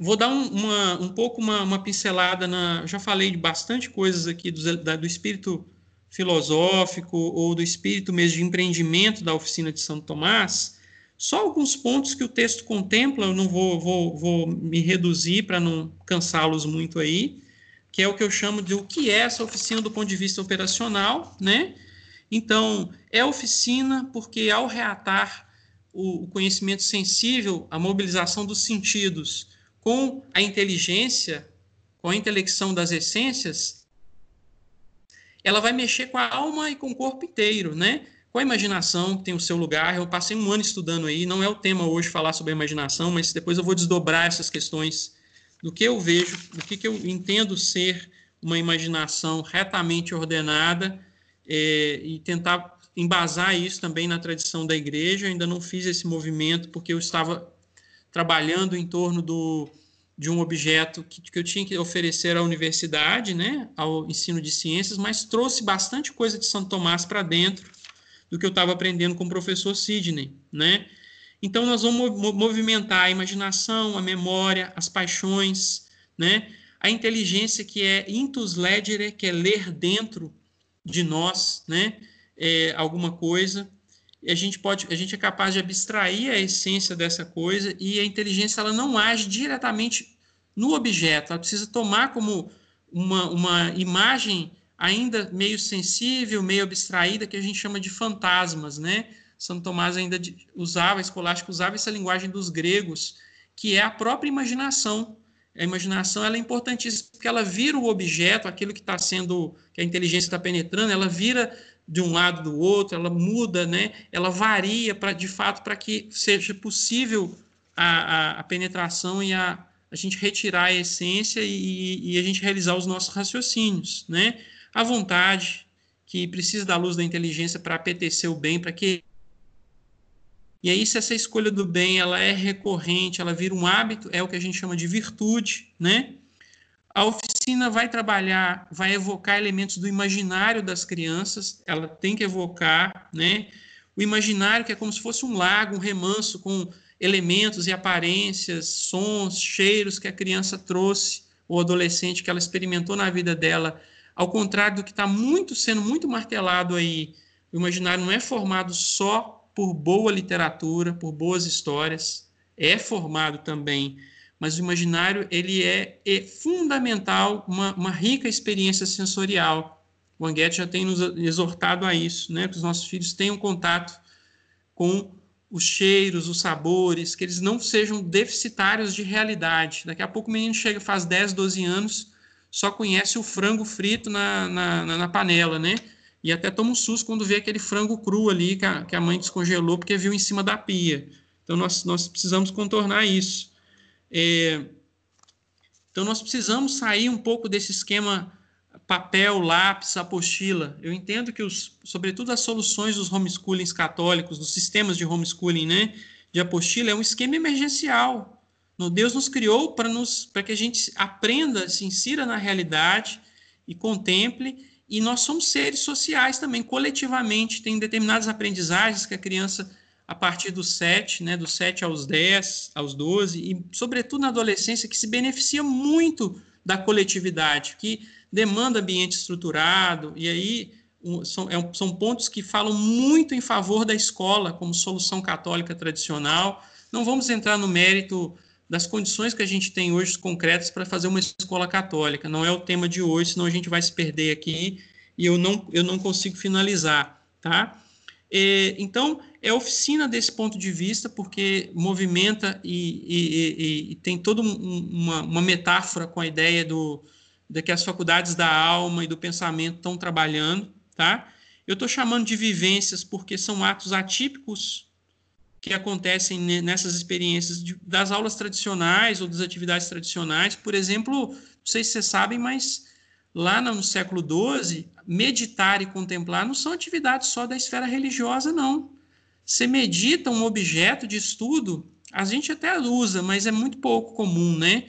vou dar um, uma, um pouco uma, uma, pincelada na. Já falei de bastante coisas aqui do, da, do espírito filosófico ou do espírito mesmo de empreendimento da oficina de Santo Tomás. Só alguns pontos que o texto contempla, eu não vou, vou, vou me reduzir para não cansá-los muito aí, que é o que eu chamo de o que é essa oficina do ponto de vista operacional, né? Então, é oficina porque ao reatar o, o conhecimento sensível, a mobilização dos sentidos com a inteligência, com a intelecção das essências, ela vai mexer com a alma e com o corpo inteiro, né? Com a imaginação, que tem o seu lugar. Eu passei um ano estudando aí, não é o tema hoje falar sobre a imaginação, mas depois eu vou desdobrar essas questões do que eu vejo, do que, que eu entendo ser uma imaginação retamente ordenada é, e tentar embasar isso também na tradição da igreja. Eu ainda não fiz esse movimento porque eu estava trabalhando em torno do, de um objeto que, que eu tinha que oferecer à universidade, né, ao ensino de ciências, mas trouxe bastante coisa de Santo Tomás para dentro do que eu estava aprendendo com o professor Sidney, né? Então nós vamos movimentar a imaginação, a memória, as paixões, né? A inteligência que é intus legere, que é ler dentro de nós, né? É, alguma coisa. E a gente pode, a gente é capaz de abstrair a essência dessa coisa e a inteligência ela não age diretamente no objeto, ela precisa tomar como uma, uma imagem ainda meio sensível, meio abstraída, que a gente chama de fantasmas, né? Santo Tomás ainda usava, escolástico usava essa linguagem dos gregos, que é a própria imaginação. A imaginação ela é importantíssima porque ela vira o objeto, aquilo que está sendo, que a inteligência está penetrando, ela vira de um lado do outro, ela muda, né? Ela varia para, de fato, para que seja possível a, a, a, penetração e a, a gente retirar a essência e, e a gente realizar os nossos raciocínios, né? A vontade, que precisa da luz da inteligência para apetecer o bem, para que e aí, se essa escolha do bem ela é recorrente, ela vira um hábito, é o que a gente chama de virtude, né? A oficina vai trabalhar, vai evocar elementos do imaginário das crianças, ela tem que evocar, né? O imaginário que é como se fosse um lago, um remanso com elementos e aparências, sons, cheiros que a criança trouxe, ou adolescente que ela experimentou na vida dela, ao contrário do que está muito sendo muito martelado aí, o imaginário não é formado só por boa literatura, por boas histórias, é formado também mas o imaginário ele é, é fundamental, uma, uma, rica experiência sensorial. O Anguete já tem nos exortado a isso, né? que os nossos filhos tenham contato com os cheiros, os sabores, que eles não sejam deficitários de realidade. Daqui a pouco o menino chega, faz 10, 12 anos, só conhece o frango frito na, na, na panela, né? E até toma um susto quando vê aquele frango cru ali que a, que a mãe descongelou porque viu em cima da pia. Então, nós, nós precisamos contornar isso. É, então, nós precisamos sair um pouco desse esquema papel, lápis, apostila. Eu entendo que, os, sobretudo, as soluções dos homeschoolings católicos, dos sistemas de homeschooling, né, de apostila, é um esquema emergencial. Deus nos criou para nos para que a gente aprenda, se insira na realidade e contemple. E nós somos seres sociais também, coletivamente. Tem determinadas aprendizagens que a criança a partir dos 7, né, dos 7 aos 10, aos 12, e sobretudo na adolescência, que se beneficia muito da coletividade, que demanda ambiente estruturado, e aí um, são, é são pontos que falam muito em favor da escola como solução católica tradicional. Não vamos entrar no mérito das condições que a gente tem hoje concretas para fazer uma escola católica, não é o tema de hoje, senão a gente vai se perder aqui e eu não, eu não consigo finalizar, tá? E, então, é oficina desse ponto de vista, porque movimenta e, e, e, tem toda um, uma, uma, metáfora com a ideia do, de que as faculdades da alma e do pensamento estão trabalhando, tá? Eu estou chamando de vivências porque são atos atípicos que acontecem nessas experiências de, das aulas tradicionais ou das atividades tradicionais. Por exemplo, não sei se vocês sabem, mas lá no século XII, meditar e contemplar não são atividades só da esfera religiosa, não. Você medita um objeto de estudo, a gente até usa, mas é muito pouco comum, né?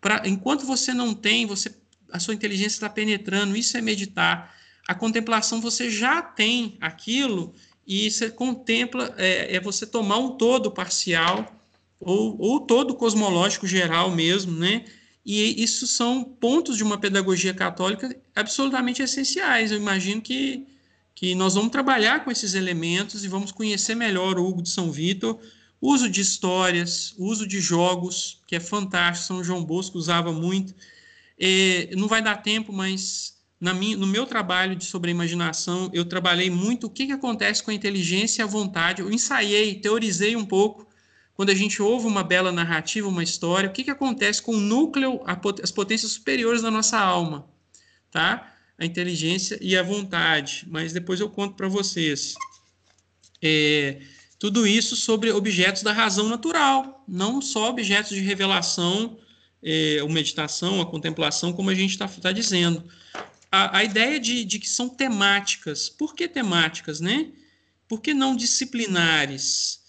Pra, enquanto você não tem, você, a sua inteligência está penetrando, isso é meditar. A contemplação você já tem aquilo e você contempla, é, é você tomar um todo parcial ou, ou todo cosmológico geral mesmo, né? E isso são pontos de uma pedagogia católica absolutamente essenciais. Eu imagino que que nós vamos trabalhar com esses elementos e vamos conhecer melhor o Hugo de São Vitor, uso de histórias, uso de jogos, que é fantástico, São João Bosco usava muito. É, não vai dar tempo, mas minha, no meu trabalho de sobre imaginação, eu trabalhei muito o que, que acontece com a inteligência e a vontade. Eu ensaiei, teorizei um pouco. Quando a gente ouve uma bela narrativa, uma história, o que, que acontece com o núcleo, as potências superiores da nossa alma, tá? a inteligência e a vontade, mas depois eu conto para vocês. É, tudo isso sobre objetos da razão natural, não só objetos de revelação, é, ou meditação, a contemplação, como a gente está tá dizendo. A, a ideia de, de, que são temáticas. Por que temáticas, né? Por que não disciplinares?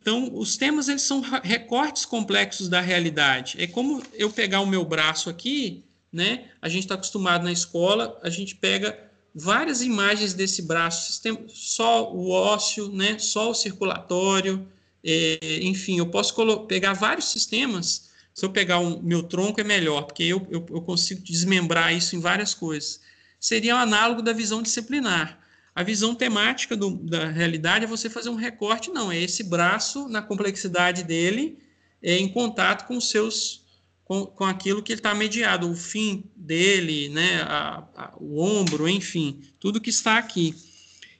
Então, os temas eles são recortes complexos da realidade. É como eu pegar o meu braço aqui né? A gente está acostumado na escola, a gente pega várias imagens desse braço, só o ósseo, né? Só o circulatório, é, enfim, eu posso pegar vários sistemas. Se eu pegar o um, meu tronco é melhor, porque eu, eu, eu consigo desmembrar isso em várias coisas. Seria um análogo da visão disciplinar. A visão temática do, da realidade é você fazer um recorte, não, é esse braço na complexidade dele, é, em contato com seus com, com aquilo que ele está mediado, o fim dele, né, a, a, o ombro, enfim, tudo que está aqui.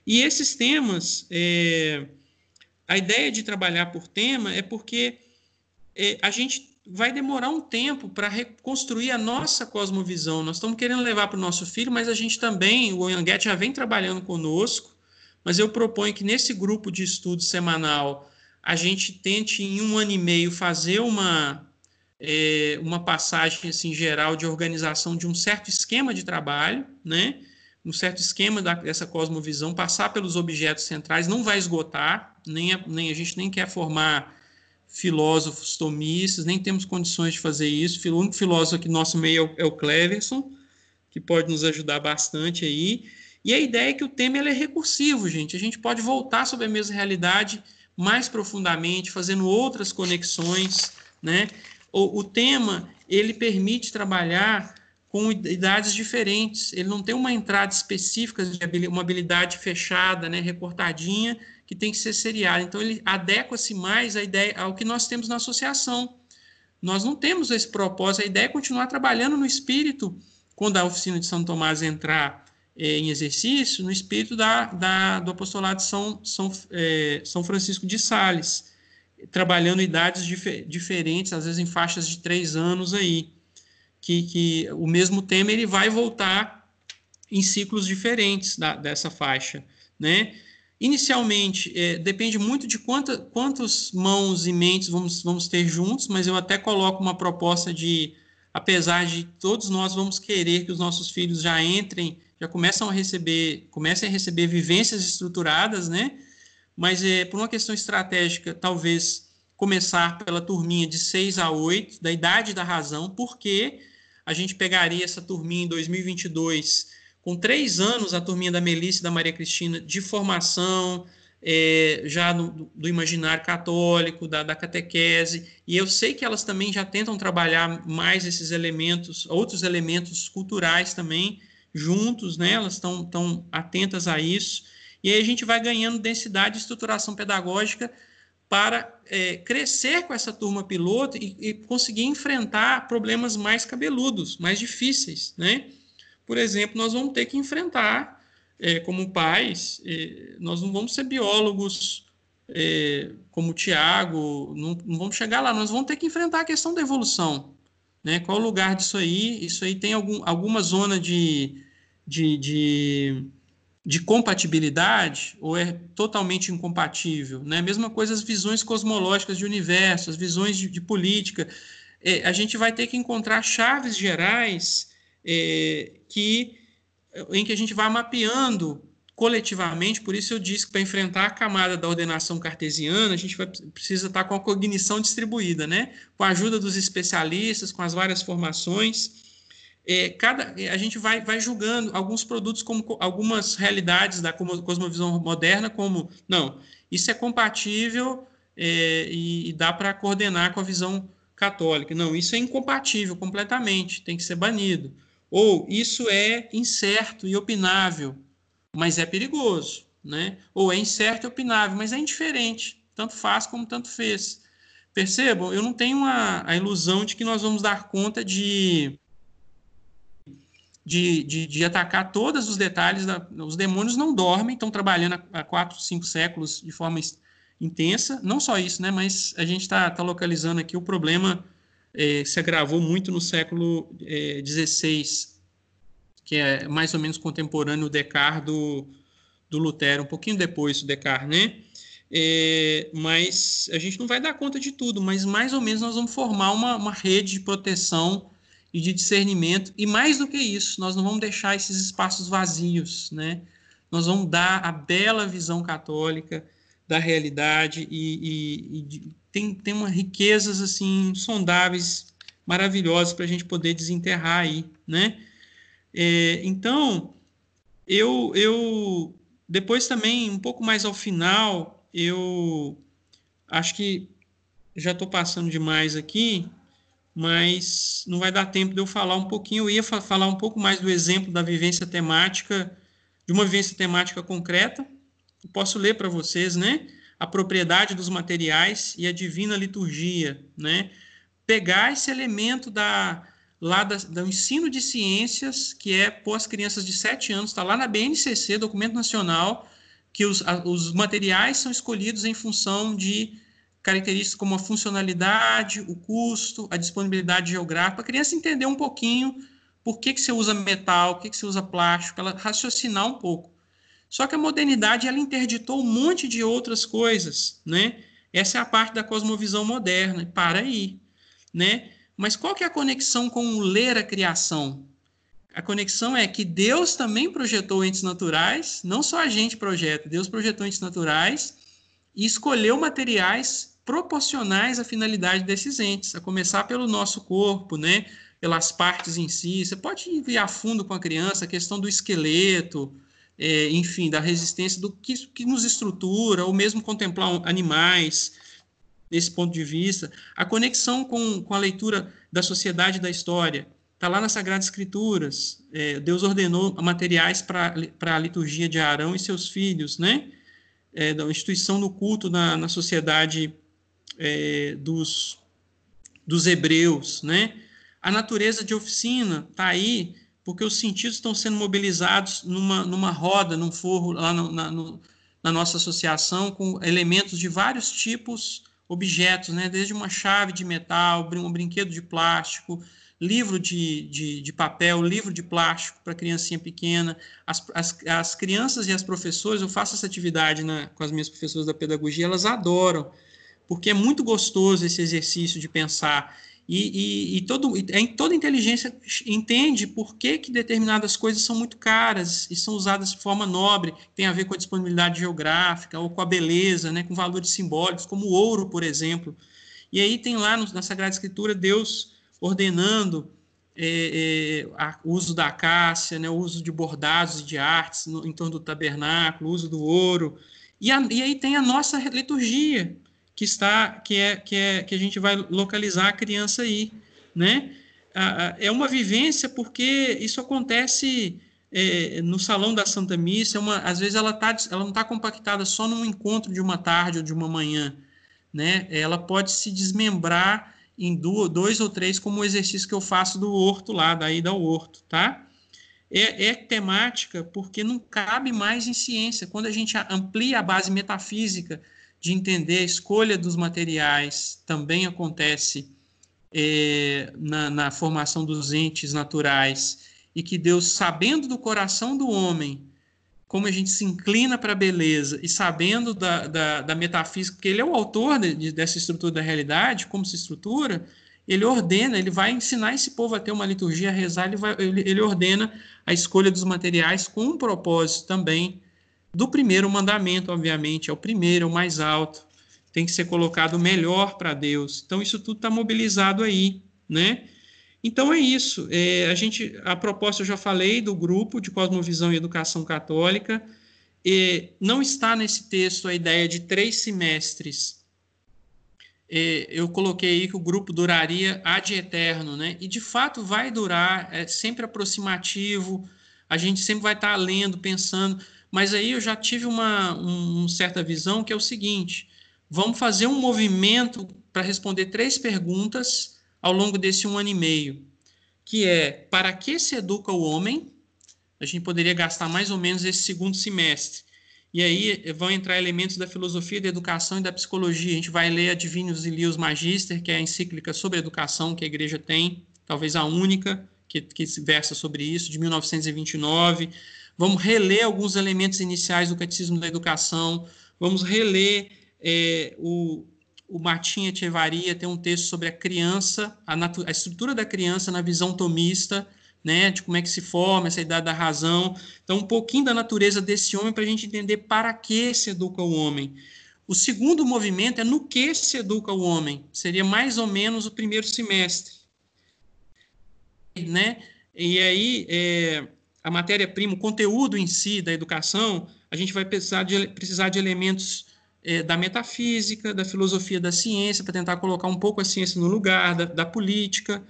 E esses temas, é, a ideia de trabalhar por tema é porque é, a gente vai demorar um tempo para reconstruir a nossa cosmovisão. Nós estamos querendo levar para o nosso filho, mas a gente também, o Anguete já vem trabalhando conosco, mas eu proponho que nesse grupo de estudo semanal a gente tente em um ano e meio fazer uma é, uma passagem assim geral de organização de um certo esquema de trabalho, né? um certo esquema da, dessa cosmovisão, passar pelos objetos centrais, não vai esgotar, nem a, nem a gente nem quer formar filósofos tomistas, nem temos condições de fazer isso. O único filósofo aqui no nosso meio é o Cleverson, que pode nos ajudar bastante aí. E a ideia é que o tema é recursivo, gente. A gente pode voltar sobre a mesma realidade mais profundamente, fazendo outras conexões, né? O, o tema, ele permite trabalhar com idades diferentes. Ele não tem uma entrada específica de uma habilidade fechada, né, recortadinha, que tem que ser seriada. Então, ele adequa-se mais à ideia, ao que nós temos na associação. Nós não temos esse propósito. A ideia é continuar trabalhando no espírito, quando a oficina de São Tomás entrar é, em exercício, no espírito da, da, do apostolado de São, São, é, São Francisco de Sales, trabalhando idades dif diferentes, às vezes em faixas de três anos aí que, que o mesmo tema ele vai voltar em ciclos diferentes da, dessa faixa, né? Inicialmente, é, depende muito de quanta, quantas mãos e mentes vamos, vamos ter juntos, mas eu até coloco uma proposta de, apesar de todos nós vamos querer que os nossos filhos já entrem, já começam a receber, comecem a receber vivências estruturadas, né? Mas é, por uma questão estratégica, talvez começar pela turminha de 6 a 8, da idade da razão, porque a gente pegaria essa turminha em 2022, com três anos, a turminha da Melissa e da Maria Cristina, de formação, é, já no, do imaginário católico, da, da, catequese, e eu sei que elas também já tentam trabalhar mais esses elementos, outros elementos culturais também, juntos, né? Elas estão tão atentas a isso, e aí a gente vai ganhando densidade e estruturação pedagógica para é, crescer com essa turma piloto e, e, conseguir enfrentar problemas mais cabeludos, mais difíceis, né? Por exemplo, nós vamos ter que enfrentar, é, como pais, é, nós não vamos ser biólogos é, como o Tiago, não, não, vamos chegar lá, nós vamos ter que enfrentar a questão da evolução, né? Qual o lugar disso aí? Isso aí tem algum, alguma zona de, de, de de compatibilidade ou é totalmente incompatível? Né? Mesma coisa as visões cosmológicas de universo, as visões de, de política. É, a gente vai ter que encontrar chaves gerais é, que, em que a gente vai mapeando coletivamente, por isso eu disse que para enfrentar a camada da ordenação cartesiana, a gente vai, precisa estar com a cognição distribuída, né? com a ajuda dos especialistas, com as várias formações, é, cada, a gente vai, vai julgando alguns produtos como algumas realidades da cosmovisão moderna como não, isso é compatível é, e, e, dá para coordenar com a visão católica. Não, isso é incompatível completamente, tem que ser banido. Ou isso é incerto e opinável, mas é perigoso, né? Ou é incerto e opinável, mas é indiferente, tanto faz como tanto fez. Percebam, eu não tenho a, ilusão de que nós vamos dar conta de de, de, de, atacar todos os detalhes. Da, os demônios não dormem, estão trabalhando há, há quatro, cinco séculos de forma intensa. Não só isso, né? Mas a gente está tá localizando aqui o problema é, se agravou muito no século XVI, é, que é mais ou menos contemporâneo do Descartes do, do Lutero, um pouquinho depois do Descartes, né? É, mas a gente não vai dar conta de tudo, mas mais ou menos nós vamos formar uma, uma rede de proteção e de discernimento. E mais do que isso, nós não vamos deixar esses espaços vazios, né? Nós vamos dar a bela visão católica da realidade e, e, e tem, tem uma riquezas assim sondáveis, maravilhosas para a gente poder desenterrar aí, né? É, então, eu, eu depois também um pouco mais ao final, eu acho que já estou passando demais aqui, mas não vai dar tempo de eu falar um pouquinho. Eu ia fa falar um pouco mais do exemplo da vivência temática, de uma vivência temática concreta. Eu posso ler para vocês, né? A propriedade dos materiais e a divina liturgia, né? Pegar esse elemento da lá da, do ensino de ciências, que é as crianças de 7 anos, está lá na BNCC, documento nacional, que os, a, os materiais são escolhidos em função de características como a funcionalidade, o custo, a disponibilidade geográfica, a criança entender um pouquinho por que, que você usa metal, por que, que você usa plástico, ela raciocinar um pouco. Só que a modernidade ela interditou um monte de outras coisas, né? Essa é a parte da cosmovisão moderna. Para aí, né? Mas qual que é a conexão com ler a criação? A conexão é que Deus também projetou entes naturais, não só a gente projeta, Deus projetou entes naturais e escolheu materiais proporcionais à finalidade desses entes, a começar pelo nosso corpo, né? pelas partes em si. Você pode ir a fundo com a criança, a questão do esqueleto, é, enfim, da resistência, do que, que nos estrutura, ou mesmo contemplar animais, desse ponto de vista. A conexão com, com a leitura da sociedade da história. Está lá nas Sagradas Escrituras. É, Deus ordenou materiais para a liturgia de Arão e seus filhos, né? É, da instituição do culto na, na sociedade é, dos, dos hebreus, né? A natureza de oficina está aí porque os sentidos estão sendo mobilizados numa, numa roda, num forro lá no, na, no, na nossa associação com elementos de vários tipos objetos, né? desde uma chave de metal, um brinquedo de plástico, livro de, de, de papel, livro de plástico para criancinha pequena. As, as, as crianças e as professoras, eu faço essa atividade na, com as minhas professoras da pedagogia, elas adoram, porque é muito gostoso esse exercício de pensar. E, e, e todo, e toda inteligência entende por que, que determinadas coisas são muito caras e são usadas de forma nobre, tem a ver com a disponibilidade geográfica ou com a beleza, né, com valores simbólicos, como o ouro, por exemplo. E aí tem lá no, na Sagrada Escritura Deus ordenando é, é, a, o uso da acácia, né, o uso de bordados e de artes no, em torno do tabernáculo, o uso do ouro. E, a, e aí tem a nossa liturgia, que está que é que é que a gente vai localizar a criança aí, né? É uma vivência porque isso acontece é, no salão da Santa Missa. É uma, às vezes ela tá ela não está compactada só num encontro de uma tarde ou de uma manhã, né? Ela pode se desmembrar em dois ou três, como o exercício que eu faço do horto lá, da ida ao horto, tá? É, é, temática porque não cabe mais em ciência. Quando a gente amplia a base metafísica de entender a escolha dos materiais também acontece é, na, na formação dos entes naturais e que Deus, sabendo do coração do homem, como a gente se inclina para a beleza e sabendo da, da, da, metafísica, que ele é o autor de, dessa estrutura da realidade, como se estrutura, ele ordena, ele vai ensinar esse povo a ter uma liturgia, a rezar, ele, vai, ele, ele ordena a escolha dos materiais com um propósito também do primeiro mandamento, obviamente, é o primeiro, é o mais alto, tem que ser colocado melhor para Deus. Então, isso tudo está mobilizado aí, né? Então é isso. É, a gente, a proposta eu já falei do grupo de cosmovisão e educação católica. Não está nesse texto a ideia de três semestres. É, eu coloquei aí que o grupo duraria ad eterno, né? E de fato vai durar, é sempre aproximativo. A gente sempre vai estar tá lendo, pensando. Mas aí eu já tive uma um, certa visão que é o seguinte: vamos fazer um movimento para responder três perguntas ao longo desse um ano e meio, que é para que se educa o homem? A gente poderia gastar mais ou menos esse segundo semestre. E aí vão entrar elementos da filosofia da educação e da psicologia. A gente vai ler a Divinos Ilius Magister, que é a encíclica sobre educação que a igreja tem, talvez a única que, que versa sobre isso, de 1929. Vamos reler alguns elementos iniciais do Catecismo da Educação, vamos reler é, o, o Martim Echevaria, tem um texto sobre a criança, a, a estrutura da criança na visão tomista, né, de como é que se forma essa idade da razão. Então, um pouquinho da natureza desse homem para a gente entender para que se educa o homem. O segundo movimento é no que se educa o homem. Seria mais ou menos o primeiro semestre. Né? E aí, é, a matéria-prima, o conteúdo em si da educação, a gente vai precisar de, precisar de elementos é, da metafísica, da filosofia da ciência, para tentar colocar um pouco a ciência no lugar, da, da, política,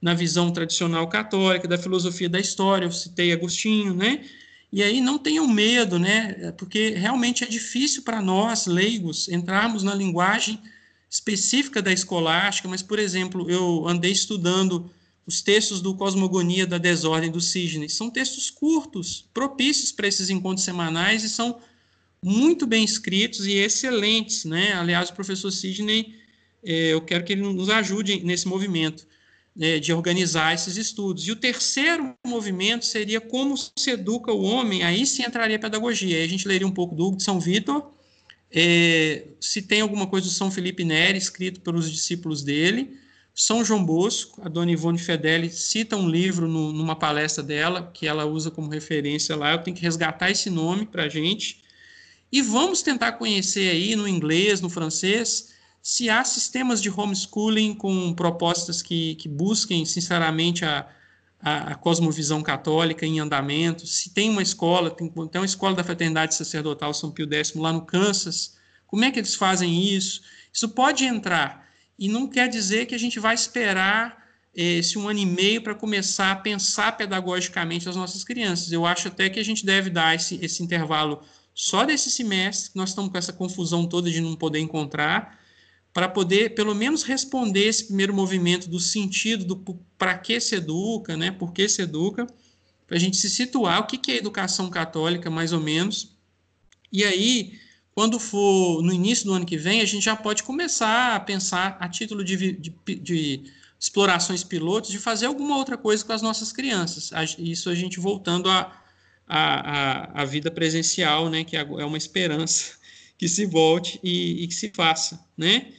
na visão tradicional católica, da filosofia da história, eu citei Agostinho, né? E aí não tenham medo, né? Porque realmente é difícil para nós, leigos, entrarmos na linguagem específica da escolástica, mas, por exemplo, eu andei estudando os textos do Cosmogonia da Desordem do Sidney. São textos curtos, propícios para esses encontros semanais e são muito bem escritos e excelentes, né? Aliás, o professor Sidney, é, eu quero que ele nos ajude nesse movimento né, de organizar esses estudos. E o terceiro movimento seria como se educa o homem, aí sim entraria a pedagogia. Aí a gente leria um pouco do Hugo de São Vitor, é, se tem alguma coisa do São Felipe Neri, escrito pelos discípulos dele, são João Bosco, a dona Ivone Fedeli cita um livro no, numa palestra dela, que ela usa como referência lá. Eu tenho que resgatar esse nome para a gente. E vamos tentar conhecer aí no inglês, no francês, se há sistemas de homeschooling com propostas que, que busquem, sinceramente, a, a, a, cosmovisão católica em andamento, se tem uma escola, tem, tem uma escola da Fraternidade Sacerdotal São Pio X lá no Kansas, como é que eles fazem isso? Isso pode entrar, e não quer dizer que a gente vai esperar esse um ano e meio para começar a pensar pedagogicamente as nossas crianças. Eu acho até que a gente deve dar esse, esse intervalo só desse semestre, que nós estamos com essa confusão toda de não poder encontrar, para poder, pelo menos, responder esse primeiro movimento do sentido do para que se educa, né? por que se educa, para a gente se situar o que, que é educação católica, mais ou menos. E aí, quando for no início do ano que vem, a gente já pode começar a pensar, a título de, de, de explorações pilotos, de fazer alguma outra coisa com as nossas crianças. Isso a gente voltando à a, a, a, vida presencial, né, que é, é uma esperança que se volte e, e que se faça, né?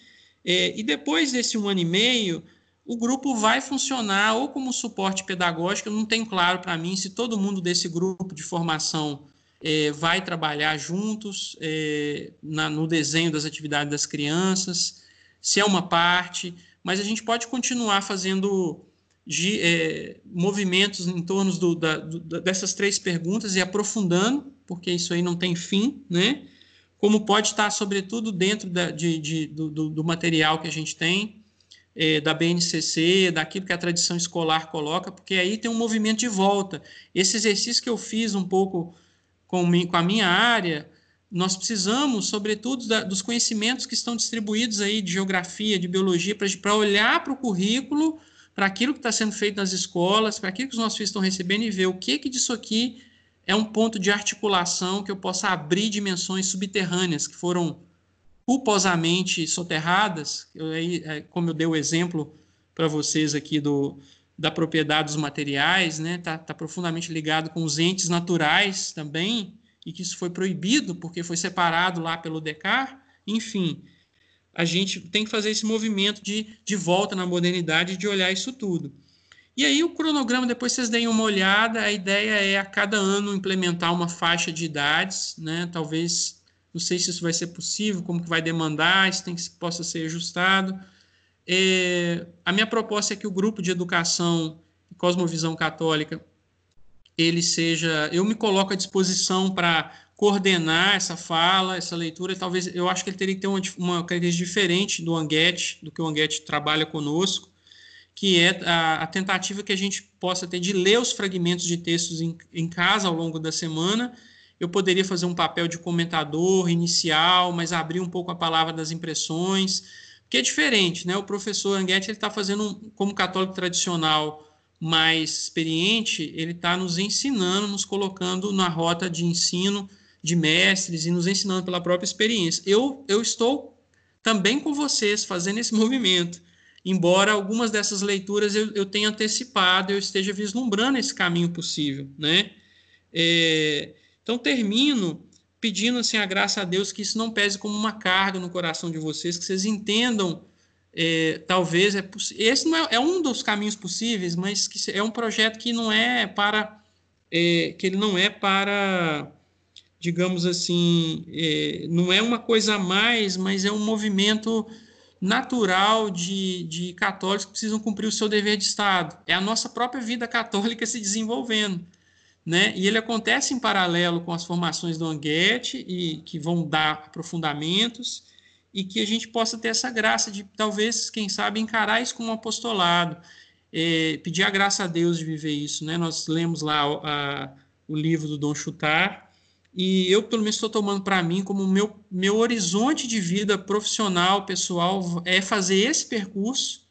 É, e depois desse um ano e meio, o grupo vai funcionar ou como suporte pedagógico, não tem claro para mim se todo mundo desse grupo de formação é, vai trabalhar juntos é, na, no desenho das atividades das crianças, se é uma parte, mas a gente pode continuar fazendo de, é, movimentos em torno do, da, do, dessas três perguntas e aprofundando, porque isso aí não tem fim, né? Como pode estar, sobretudo, dentro da, de, de, do, do, material que a gente tem, é, da BNCC, daquilo que a tradição escolar coloca, porque aí tem um movimento de volta. Esse exercício que eu fiz um pouco com, com a minha área, nós precisamos, sobretudo, da, dos conhecimentos que estão distribuídos aí de geografia, de biologia, para olhar para o currículo, para aquilo que está sendo feito nas escolas, para aquilo que os nossos filhos estão recebendo e ver o que, que disso aqui é um ponto de articulação que eu possa abrir dimensões subterrâneas que foram culposamente soterradas, eu, é, como eu dei o exemplo para vocês aqui do, da propriedade dos materiais, né, está tá profundamente ligado com os entes naturais também, e que isso foi proibido porque foi separado lá pelo DECAR, enfim, a gente tem que fazer esse movimento de, de volta na modernidade de olhar isso tudo. E aí o cronograma, depois vocês deem uma olhada, a ideia é a cada ano implementar uma faixa de idades, né? Talvez, não sei se isso vai ser possível, como que vai demandar, isso tem que possa ser ajustado. É, a minha proposta é que o grupo de educação e cosmovisão católica ele seja. Eu me coloco à disposição para coordenar essa fala, essa leitura. Talvez eu acho que ele teria que ter uma, uma característica diferente do Anguete, do que o Anguete trabalha conosco, que é a, a, tentativa que a gente possa ter de ler os fragmentos de textos em, em casa ao longo da semana. Eu poderia fazer um papel de comentador inicial, mas abrir um pouco a palavra das impressões, que é diferente, né? O professor Anguete ele está fazendo, um, como católico tradicional, mais experiente, ele está nos ensinando, nos colocando na rota de ensino de mestres e nos ensinando pela própria experiência. Eu, eu estou também com vocês fazendo esse [laughs] movimento, embora algumas dessas leituras eu, eu tenha antecipado, eu esteja vislumbrando esse caminho possível, né? É, então termino pedindo assim a graça a Deus que isso não pese como uma carga no coração de vocês, que vocês entendam é, talvez é esse não é, é, um dos caminhos possíveis, mas que é um projeto que não é para é, que ele não é para digamos assim é, não é uma coisa a mais, mas é um movimento natural de, de católicos que precisam cumprir o seu dever de Estado. É a nossa própria vida católica se desenvolvendo. Né? E ele acontece em paralelo com as formações do Anguete, e que vão dar aprofundamentos, e que a gente possa ter essa graça de, talvez, quem sabe, encarar isso como um apostolado, é, pedir a graça a Deus de viver isso. Né? Nós lemos lá a, o livro do Dom Chutar, e eu, pelo menos, estou tomando para mim como meu, meu horizonte de vida profissional, pessoal, é fazer esse percurso.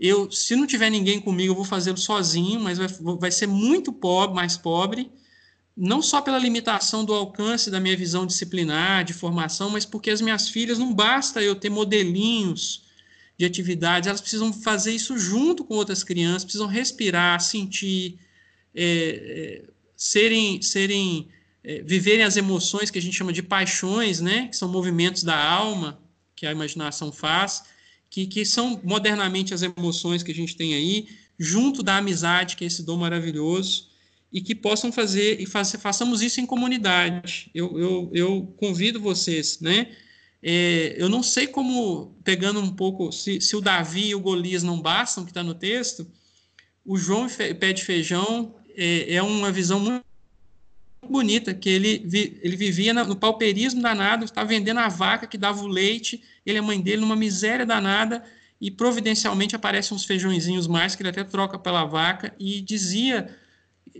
Eu, se não tiver ninguém comigo, eu vou fazê-lo sozinho, mas vai, vai ser muito pobre, mais pobre, não só pela limitação do alcance da minha visão disciplinar, de formação, mas porque as minhas filhas não basta eu ter modelinhos de atividades, elas precisam fazer isso junto com outras crianças, precisam respirar, sentir, é, é, serem, serem é, viverem as emoções que a gente chama de paixões, né, que são movimentos da alma que a imaginação faz, que, que são modernamente as emoções que a gente tem aí, junto da amizade, que é esse dom maravilhoso e que possam fazer e façamos isso em comunidade. Eu, eu, eu convido vocês, né? É, eu não sei como, pegando um pouco, se, se o Davi e o Golias não bastam, que está no texto, o João Pé de Feijão é, é uma visão muito bonita, que ele, ele vivia no pauperismo danado, estava vendendo a vaca que dava o leite, ele a mãe dele numa miséria danada, e providencialmente aparecem uns feijõezinhos mais, que ele até troca pela vaca, e dizia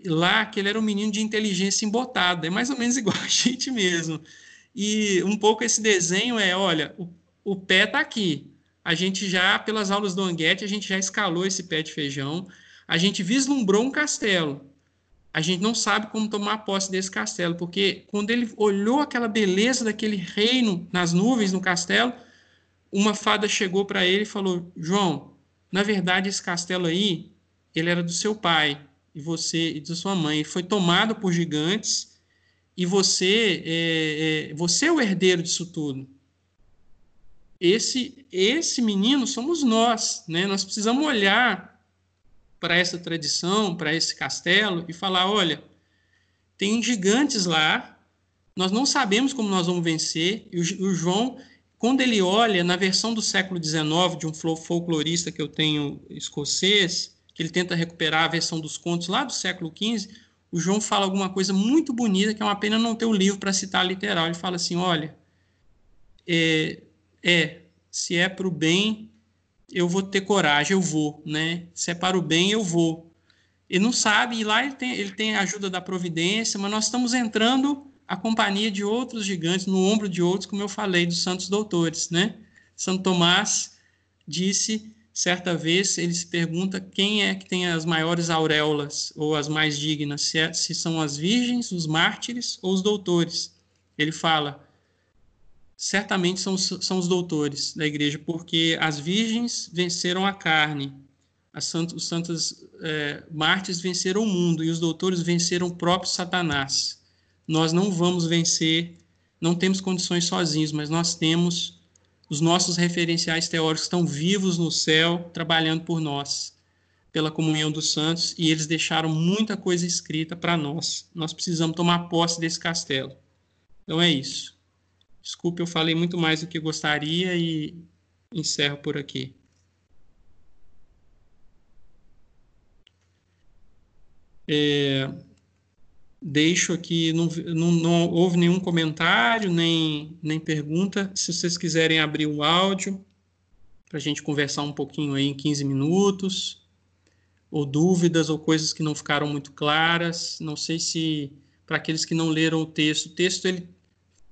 lá que ele era um menino de inteligência embotada, é mais ou menos [laughs] igual a gente mesmo. E um pouco esse desenho é, olha, o, o pé está aqui, a gente já, pelas aulas do Anguete, a gente já escalou esse pé de feijão, a gente vislumbrou um castelo, a gente não sabe como tomar posse desse castelo, porque quando ele olhou aquela beleza daquele reino nas nuvens no castelo, uma fada chegou para ele e falou: João, na verdade esse castelo aí, ele era do seu pai e você e da sua mãe, foi tomado por gigantes e você é, é, você é o herdeiro disso tudo. Esse esse menino somos nós, né? Nós precisamos olhar para essa tradição, para esse castelo e falar: olha, tem gigantes lá, nós não sabemos como nós vamos vencer. E o, João, quando ele olha na versão do século XIX de um folclorista que eu tenho escocês, que ele tenta recuperar a versão dos contos lá do século XV, o João fala alguma coisa muito bonita, que é uma pena não ter o um livro para citar literal. Ele fala assim: olha, é, é se é para o bem, eu vou ter coragem, eu vou, né? Se é para o bem, eu vou. Ele não sabe, e lá ele tem, ele tem a ajuda da providência, mas nós estamos entrando a companhia de outros gigantes, no ombro de outros, como eu falei, dos santos doutores, né? Santo Tomás disse, certa vez, ele se pergunta quem é que tem as maiores auréolas, ou as mais dignas, se, é, se são as virgens, os mártires ou os doutores. Ele fala, certamente são, são os doutores da igreja, porque as virgens venceram a carne, santos, os santos é, mártires venceram o mundo e os doutores venceram o próprio Satanás. Nós não vamos vencer, não temos condições sozinhos, mas nós temos os nossos referenciais teóricos estão vivos no céu, trabalhando por nós, pela comunhão dos santos, e eles deixaram muita coisa escrita para nós. Nós precisamos tomar posse desse castelo. Então é isso. Desculpe, eu falei muito mais do que gostaria e encerro por aqui. É, deixo aqui, não, não, não, houve nenhum comentário, nem, nem pergunta. Se vocês quiserem abrir o áudio, para a gente conversar um pouquinho aí em 15 minutos, ou dúvidas ou coisas que não ficaram muito claras. Não sei se, para aqueles que não leram o texto, o texto ele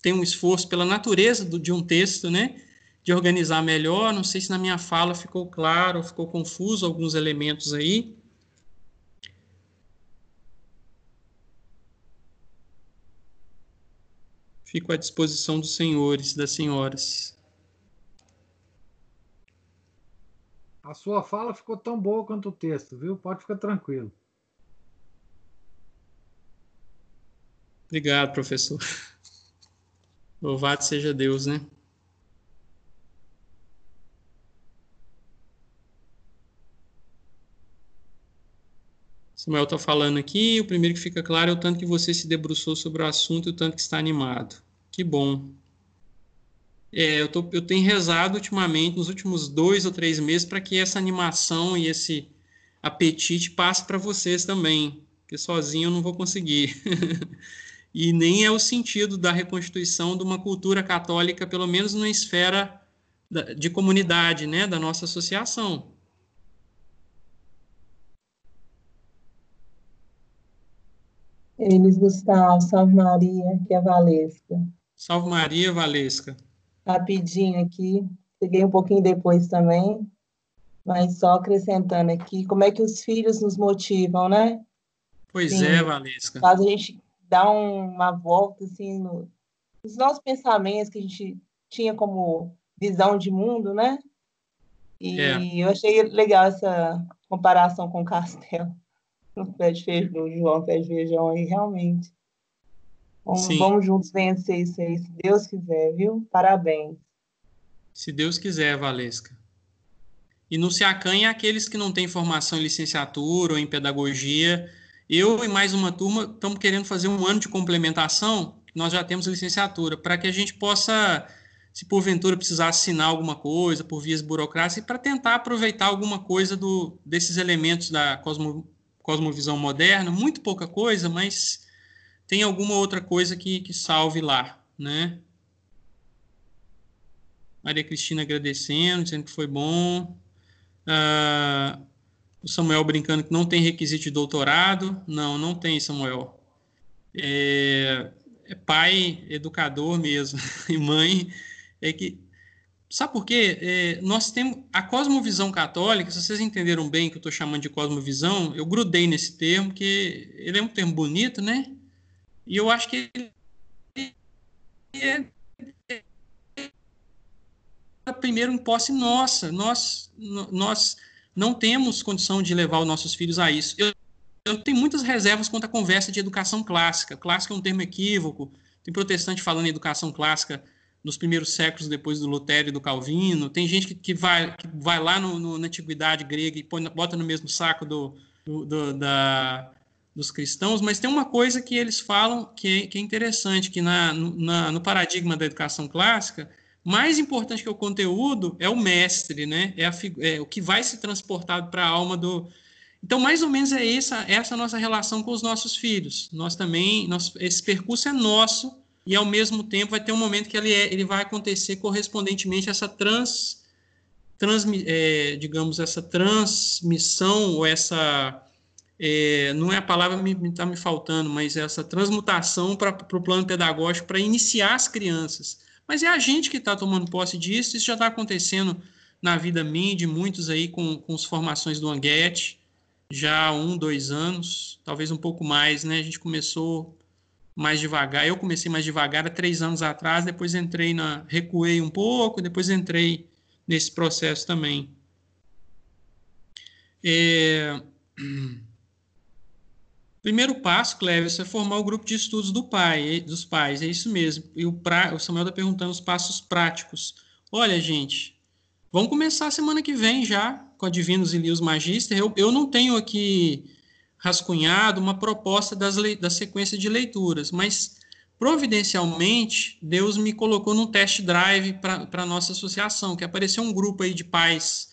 tem um esforço pela natureza do, de um texto, né? De organizar melhor. Não sei se na minha fala ficou claro, ficou confuso alguns elementos aí. Fico à disposição dos senhores, das senhoras. A sua fala ficou tão boa quanto o texto, viu? Pode ficar tranquilo. Obrigado, professor. [laughs] Louvado seja Deus, né? Samuel está falando aqui, o primeiro que fica claro é o tanto que você se debruçou sobre o assunto e o tanto que está animado. Que bom. É, eu, tô, eu tenho rezado ultimamente, nos últimos dois ou três meses, para que essa animação e esse apetite passe para vocês também, porque sozinho eu não vou conseguir. [laughs] e nem é o sentido da reconstituição de uma cultura católica, pelo menos na esfera de comunidade, né, da nossa associação. Eles, Gustavo, Salve Maria, que é a Valesca. Salve Maria, Valesca. Rapidinho aqui, cheguei um pouquinho depois também, mas só acrescentando aqui, como é que os filhos nos motivam, né? Pois Sim, é, Valesca. Faz a gente dar uma volta assim no, nos nossos pensamentos que a gente tinha como visão de mundo, né? E é. eu achei legal essa comparação com o castelo [laughs] no pé de feijão, João pé de feijão aí, realmente. Vamos, vamos juntos vencer isso aí, se Deus quiser, viu? Parabéns. Se Deus quiser, Valesca. E não se acanhe aqueles que não têm formação em licenciatura ou em pedagogia, eu e mais uma turma estamos querendo fazer um ano de complementação, nós já temos licenciatura, para que a gente possa se porventura precisar assinar alguma coisa por vias burocráticas, para tentar aproveitar alguma coisa do, desses elementos da cosmo, cosmovisão moderna, muito pouca coisa, mas tem alguma outra coisa que, que salve lá, né? Maria Cristina agradecendo, dizendo que foi bom. Uh, o Samuel brincando que não tem requisito de doutorado. Não, não tem, Samuel. É, é pai, educador mesmo, e mãe. É que Sabe por quê? É, nós temos a cosmovisão católica, se vocês entenderam bem que eu estou chamando de cosmovisão, eu grudei nesse termo, que ele é um termo bonito, né? E eu acho que ele é, é primeiro em posse nossa. Nós, nós não temos condição de levar os nossos filhos a isso. Eu, eu tenho muitas reservas quanto à conversa de educação clássica. Clássica é um termo equívoco. Tem protestante falando em educação clássica nos primeiros séculos depois do Lutério e do Calvino. Tem gente que, que, vai, que vai lá no, no, na antiguidade grega e põe, bota no mesmo saco do, do, do da, dos cristãos, mas tem uma coisa que eles falam que é, que é interessante, que na, na, no paradigma da educação clássica, mais importante que o conteúdo é o mestre, né? É, a, é o que vai ser transportado para a alma do. Então, mais ou menos é essa essa nossa relação com os nossos filhos. Nós também, nós, esse percurso é nosso e ao mesmo tempo vai ter um momento que ele, é, ele vai acontecer correspondentemente a essa trans, trans é, digamos, essa transmissão ou essa é, não é a palavra que está me, me faltando, mas essa transmutação para o plano pedagógico para iniciar as crianças mas é a gente que está tomando posse disso, isso já está acontecendo na vida minha de muitos aí com, com as formações do Anguete, já há um, dois anos, talvez um pouco mais, né? A gente começou mais devagar. Eu comecei mais devagar há três anos atrás, depois entrei na. recuei um pouco, depois entrei nesse processo também. É... [clears throat] Primeiro passo, Cleves, é formar o grupo de estudos do pai, dos pais, é isso mesmo. E o, pra, o Samuel está perguntando os passos práticos. Olha, gente, vamos começar semana que vem já com a Divinos e Lios Magister. Eu, eu não tenho aqui rascunhado uma proposta das da sequência de leituras, mas providencialmente Deus me colocou num test drive para a nossa associação, que apareceu um grupo aí de pais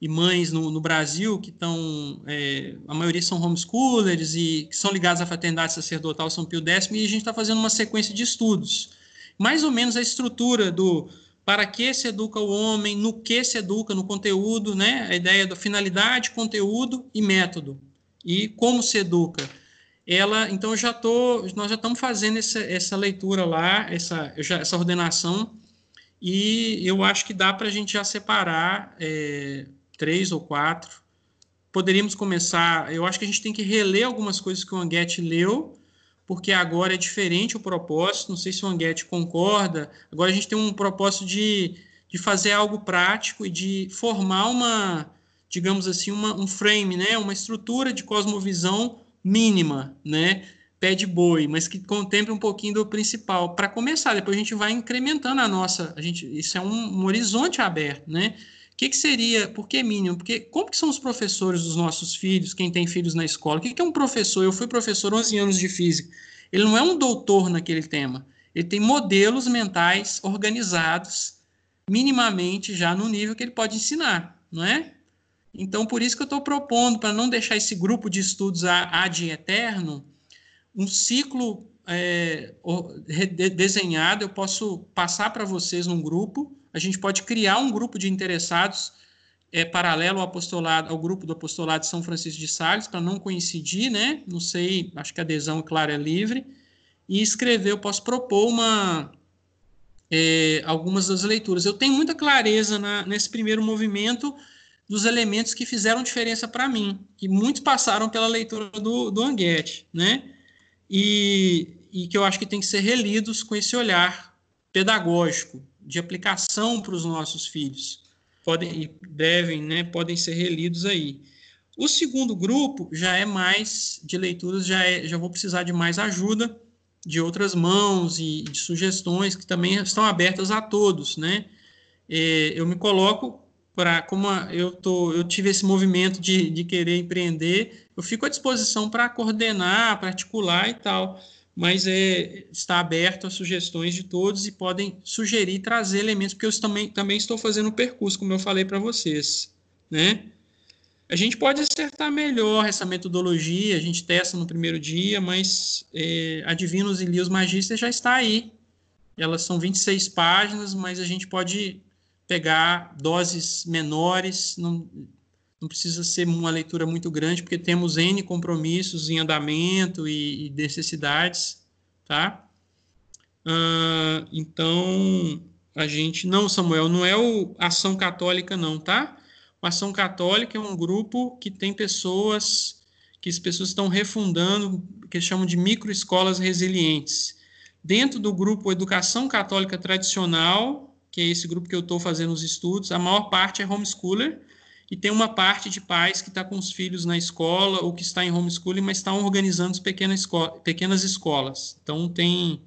e mães no, no Brasil que estão, é, a maioria são homeschoolers e que são ligados à fraternidade sacerdotal São Pio X, e a gente está fazendo uma sequência de estudos. Mais ou menos a estrutura do para que se educa o homem, no que se educa, no conteúdo, né? a ideia da finalidade, conteúdo e método, e como se educa. Ela, então, já tô, nós já estamos fazendo essa, essa leitura lá, essa, já, essa ordenação, e eu acho que dá para a gente já separar é, três ou quatro. Poderíamos começar. Eu acho que a gente tem que reler algumas coisas que o Anguete leu, porque agora é diferente o propósito. Não sei se o Anguete concorda. Agora a gente tem um propósito de, de fazer algo prático e de formar uma, digamos assim, uma, um frame, né? uma estrutura de cosmovisão mínima, né? pé de boi, mas que contemple um pouquinho do principal. Para começar, depois a gente vai incrementando a nossa. A gente, isso é um, um horizonte aberto, né? O que, que, seria, por que mínimo? Porque como que são os professores dos nossos filhos, quem tem filhos na escola? O que, que é um professor? Eu fui professor 11 anos de física. Ele não é um doutor naquele tema. Ele tem modelos mentais organizados minimamente já no nível que ele pode ensinar, não é? Então, por isso que eu estou propondo, para não deixar esse grupo de estudos ad eterno, um ciclo é, desenhado, eu posso passar para vocês num grupo, a gente pode criar um grupo de interessados é, paralelo ao apostolado, ao grupo do apostolado de São Francisco de Sales, para não coincidir, né? Não sei, acho que a adesão, claro, é livre. E escrever, eu posso propor uma, é, algumas das leituras. Eu tenho muita clareza na, nesse primeiro movimento dos elementos que fizeram diferença para mim, que muitos passaram pela leitura do, do Anguete, né? E, e que eu acho que tem que ser relidos com esse olhar pedagógico, de aplicação para os nossos filhos. Podem e devem, né, podem ser relidos aí. O segundo grupo já é mais de leituras, já, é, já vou precisar de mais ajuda de outras mãos e de sugestões que também estão abertas a todos, né? É, eu me coloco para como eu tô, eu tive esse movimento de, de querer empreender, eu fico à disposição para coordenar, para articular e tal mas é, está aberto a sugestões de todos e podem sugerir, trazer elementos, porque eu também, também estou fazendo o percurso, como eu falei para vocês, né? A gente pode acertar melhor essa metodologia, a gente testa no primeiro dia, mas é, a e Lios Magíster já está aí. Elas são 26 páginas, mas a gente pode pegar doses menores, não, não precisa ser uma leitura muito grande, porque temos N compromissos em andamento e, e necessidades, tá? Uh, então, a gente... Não, Samuel, não é o Ação Católica, não, tá? O Ação Católica é um grupo que tem pessoas que as pessoas estão refundando, que chamam de microescolas resilientes. Dentro do grupo Educação Católica Tradicional, que é esse grupo que eu estou fazendo os estudos, a maior parte é homeschooler, e tem uma parte de pais que está com os filhos na escola ou que está em homeschooling, mas estão organizando pequenas, pequenas escolas. Então, tem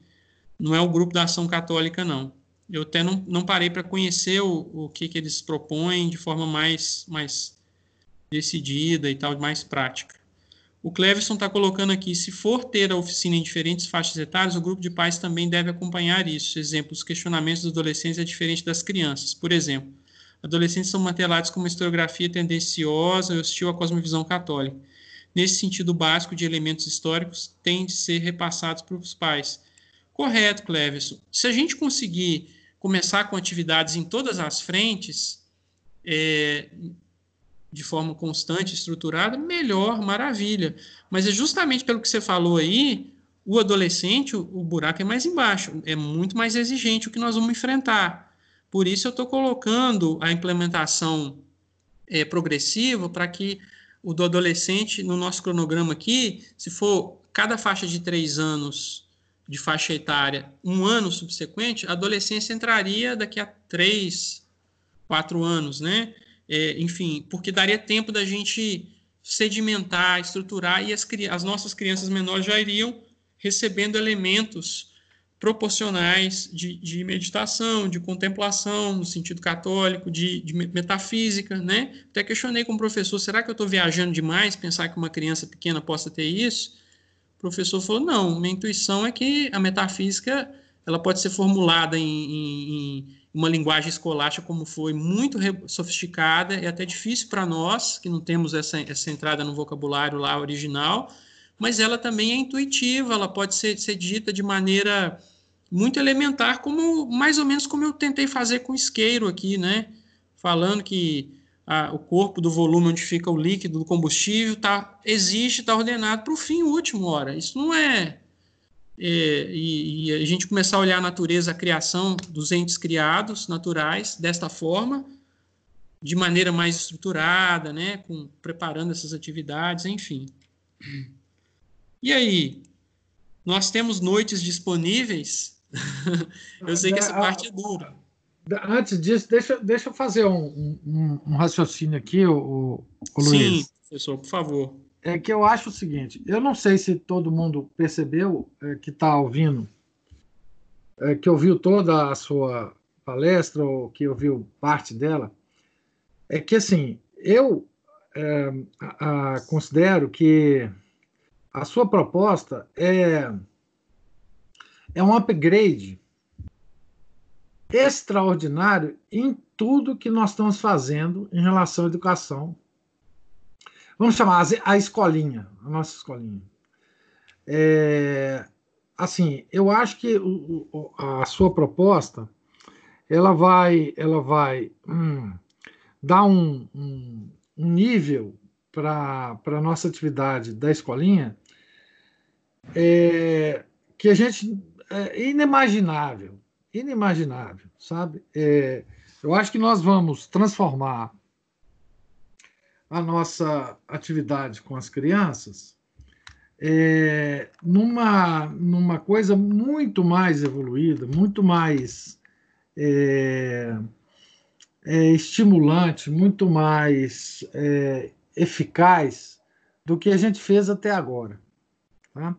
não é o grupo da Ação Católica, não eu até não, não parei para conhecer o, o que, que eles propõem de forma mais, mais decidida e tal, mais prática. O Cleverson está colocando aqui, se for ter a oficina em diferentes faixas etárias, o grupo de pais também deve acompanhar isso. Exemplo, os questionamentos dos adolescentes é diferente das crianças. Por exemplo, adolescentes são martelados com uma historiografia tendenciosa e hostil à cosmovisão católica. Nesse sentido básico de elementos históricos, tem de ser repassados para os pais. Correto, Cleverson. Se a gente conseguir começar com atividades em todas as frentes, é, de forma constante, estruturada, melhor, maravilha. Mas é justamente pelo que você falou aí, o adolescente, o, o buraco é mais embaixo, é muito mais exigente o que nós vamos enfrentar. Por isso eu estou colocando a implementação é, progressiva para que o do adolescente, no nosso cronograma aqui, se for cada faixa de três anos de faixa etária um ano subsequente, a adolescência entraria daqui a três, quatro anos, né? É, enfim, porque daria tempo da gente sedimentar, estruturar e as, as nossas crianças menores já iriam recebendo elementos proporcionais de, de, meditação, de contemplação, no sentido católico, de, de, metafísica, né? Até questionei com o professor, será que eu estou viajando demais pensar que uma criança pequena possa ter isso? O professor falou, não, minha intuição é que a metafísica ela pode ser formulada em, em, em uma linguagem escolástica como foi, muito sofisticada, é até difícil para nós, que não temos essa, essa entrada no vocabulário lá original, mas ela também é intuitiva, ela pode ser, ser dita de maneira muito elementar, como mais ou menos como eu tentei fazer com o isqueiro aqui, né? Falando que a, o corpo do volume onde fica o líquido do combustível tá, existe, está ordenado para o fim último, ora. Isso não é, é e, e, a gente começar a olhar a natureza, a criação dos entes criados naturais desta forma, de maneira mais estruturada, né, com, preparando essas atividades, enfim. E aí, nós temos noites disponíveis? [laughs] Eu sei que essa é, parte é dura antes disso, deixa, deixa eu fazer um, um, um raciocínio aqui, o, o Luiz. Sim, professor, por favor. É que eu acho o seguinte: eu não sei se todo mundo percebeu é, que está ouvindo, é, que ouviu toda a sua palestra ou que ouviu parte dela, é que assim eu é, a, a, considero que a sua proposta é é um upgrade extraordinário em tudo que nós estamos fazendo em relação à educação. Vamos chamar a escolinha, a nossa escolinha. É, assim, eu acho que o, a sua proposta ela vai, ela vai hum, dar um, um, um nível para a nossa atividade da escolinha é, que a gente é inimaginável inimaginável, sabe? É, eu acho que nós vamos transformar a nossa atividade com as crianças é, numa, numa coisa muito mais evoluída, muito mais é, é, estimulante, muito mais é, eficaz do que a gente fez até agora. Tá?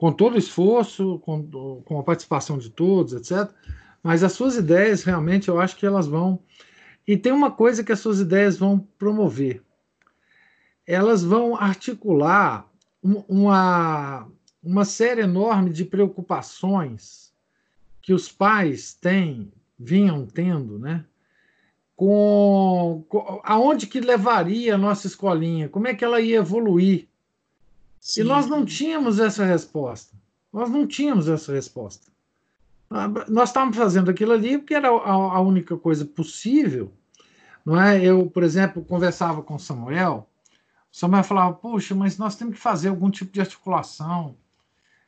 com todo o esforço, com, com a participação de todos, etc. Mas as suas ideias, realmente, eu acho que elas vão. E tem uma coisa que as suas ideias vão promover: elas vão articular uma, uma série enorme de preocupações que os pais têm, vinham tendo, né? Com, com aonde que levaria a nossa escolinha, como é que ela ia evoluir. Sim. E nós não tínhamos essa resposta. Nós não tínhamos essa resposta. Nós estávamos fazendo aquilo ali porque era a, única coisa possível. Não é? Eu, por exemplo, conversava com Samuel. Samuel falava: Puxa, mas nós temos que fazer algum tipo de articulação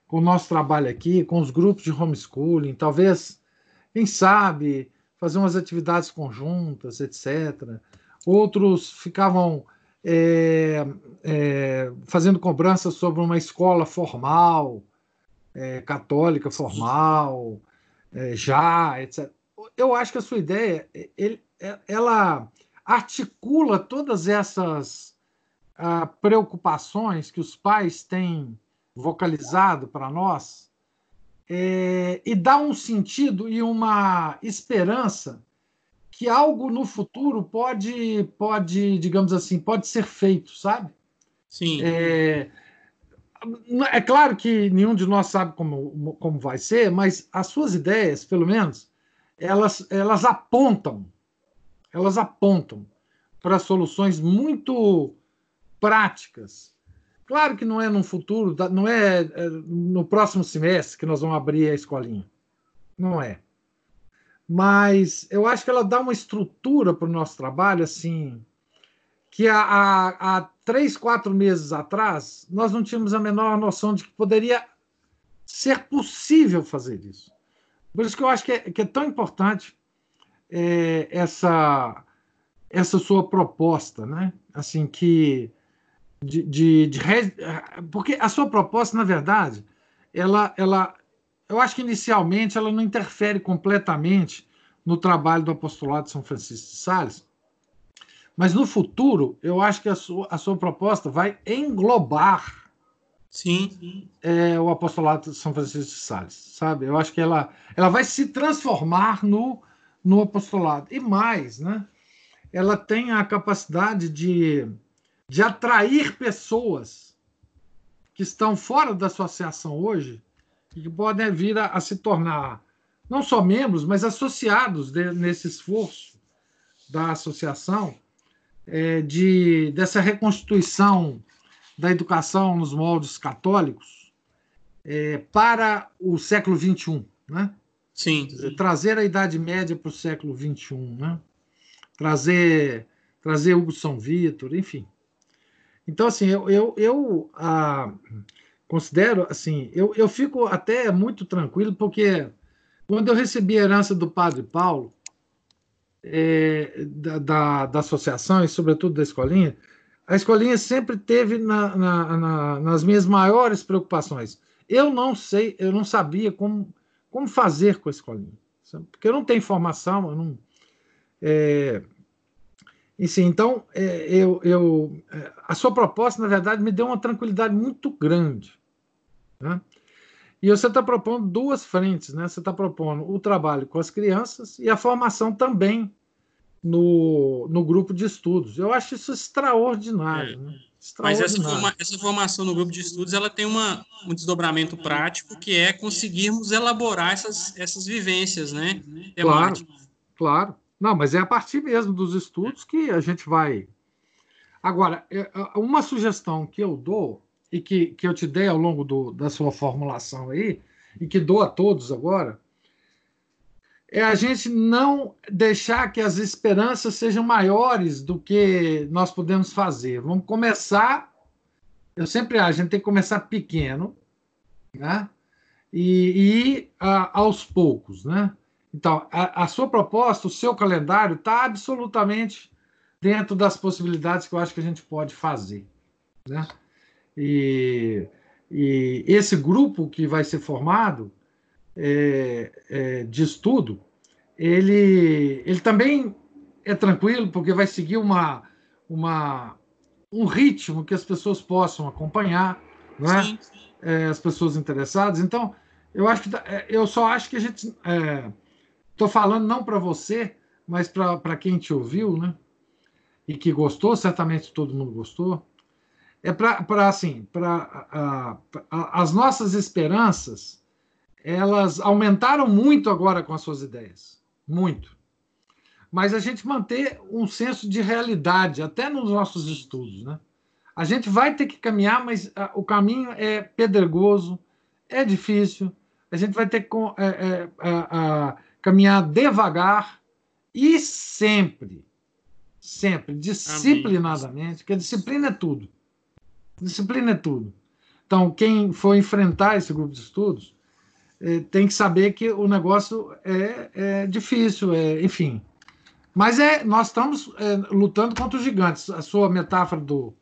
com o nosso trabalho aqui, com os grupos de homeschooling, talvez, quem sabe, fazer umas atividades conjuntas, etc. Outros ficavam é, é, fazendo cobrança sobre uma escola formal, é, católica formal, é, já, etc. Eu acho que a sua ideia, ele, é, ela articula todas essas ah, preocupações que os pais têm vocalizado para nós é, e dá um sentido e uma esperança que algo no futuro pode, pode, digamos assim, pode ser feito, sabe? Sim. É, é claro que nenhum de nós sabe como, como vai ser, mas as suas ideias, pelo menos, elas, elas apontam, elas apontam para soluções muito práticas. Claro que não é no futuro, não é, é no próximo semestre que nós vamos abrir a escolinha. Não é. Mas eu acho que ela dá uma estrutura para o nosso trabalho, assim, que há, há, há três, quatro meses atrás, nós não tínhamos a menor noção de que poderia ser possível fazer isso. Por isso que eu acho que é, que é tão importante é, essa essa sua proposta, né? Assim que de, de, de, porque a sua proposta, na verdade, ela, ela, eu acho que inicialmente ela não interfere completamente no trabalho do apostolado de São Francisco de Sales, mas no futuro, eu acho que a sua, a sua proposta vai englobar sim. É, o apostolado de São Francisco de Sales, sabe? Eu acho que ela, ela vai se transformar no, no apostolado. E mais, né? ela tem a capacidade de, de atrair pessoas que estão fora da associação hoje e que podem vir a, a se tornar não só membros, mas associados de, nesse esforço da associação é, de, dessa reconstituição da educação nos moldes católicos é, para o século XXI, né? Sim. Trazer a Idade Média para o século XXI, né? Trazer, trazer Hugo São Vitor, enfim. Então, assim, eu, eu, eu ah, considero, assim, eu, eu fico até muito tranquilo, porque quando eu recebi a herança do Padre Paulo, é, da, da, da, associação e, sobretudo, da escolinha, a escolinha sempre teve na, na, na, nas minhas maiores preocupações. Eu não sei, eu não sabia como, como fazer com a escolinha, porque eu não tenho formação, eu não. É, enfim, então, é, eu, eu, é, a sua proposta, na verdade, me deu uma tranquilidade muito grande. Né? E você está propondo duas frentes, né? Você está propondo o trabalho com as crianças e a formação também no, no grupo de estudos. Eu acho isso extraordinário. É. Né? Mas essa, forma, essa, formação no grupo de estudos ela tem uma, um desdobramento prático que é conseguirmos elaborar essas, essas vivências, né? Claro, claro. Não, mas é a partir mesmo dos estudos que a gente vai. Agora, é, uma sugestão que eu dou e que, que eu te dei ao longo do, da sua formulação aí, e que dou a todos agora, é a gente não deixar que as esperanças sejam maiores do que nós podemos fazer. Vamos começar. Eu sempre acho, a gente tem que começar pequeno, né? E, ir aos poucos, né? Então, a, a sua proposta, o seu calendário está absolutamente dentro das possibilidades que eu acho que a gente pode fazer, né? E, e esse grupo que vai ser formado é, é, de estudo, ele, ele também é tranquilo, porque vai seguir uma, uma, um ritmo que as pessoas possam acompanhar, né? Sim, sim. É, as pessoas interessadas. Então, eu acho que é, eu só acho que a gente estou é, falando não para você, mas para quem te ouviu, né? E que gostou, certamente todo mundo gostou é para assim, para as nossas esperanças, elas aumentaram muito agora com as suas ideias, muito. Mas a gente manter um senso de realidade até nos nossos estudos, né? A gente vai ter que caminhar, mas o caminho é pedregoso, é difícil. A gente vai ter que é, é, a, caminhar devagar e sempre, sempre, disciplinadamente, porque a disciplina é tudo. Disciplina é tudo. Então, quem for enfrentar esse grupo de estudos é, tem que saber que o negócio é, é difícil, é, enfim. Mas é, nós estamos é, lutando contra os gigantes. A sua metáfora do,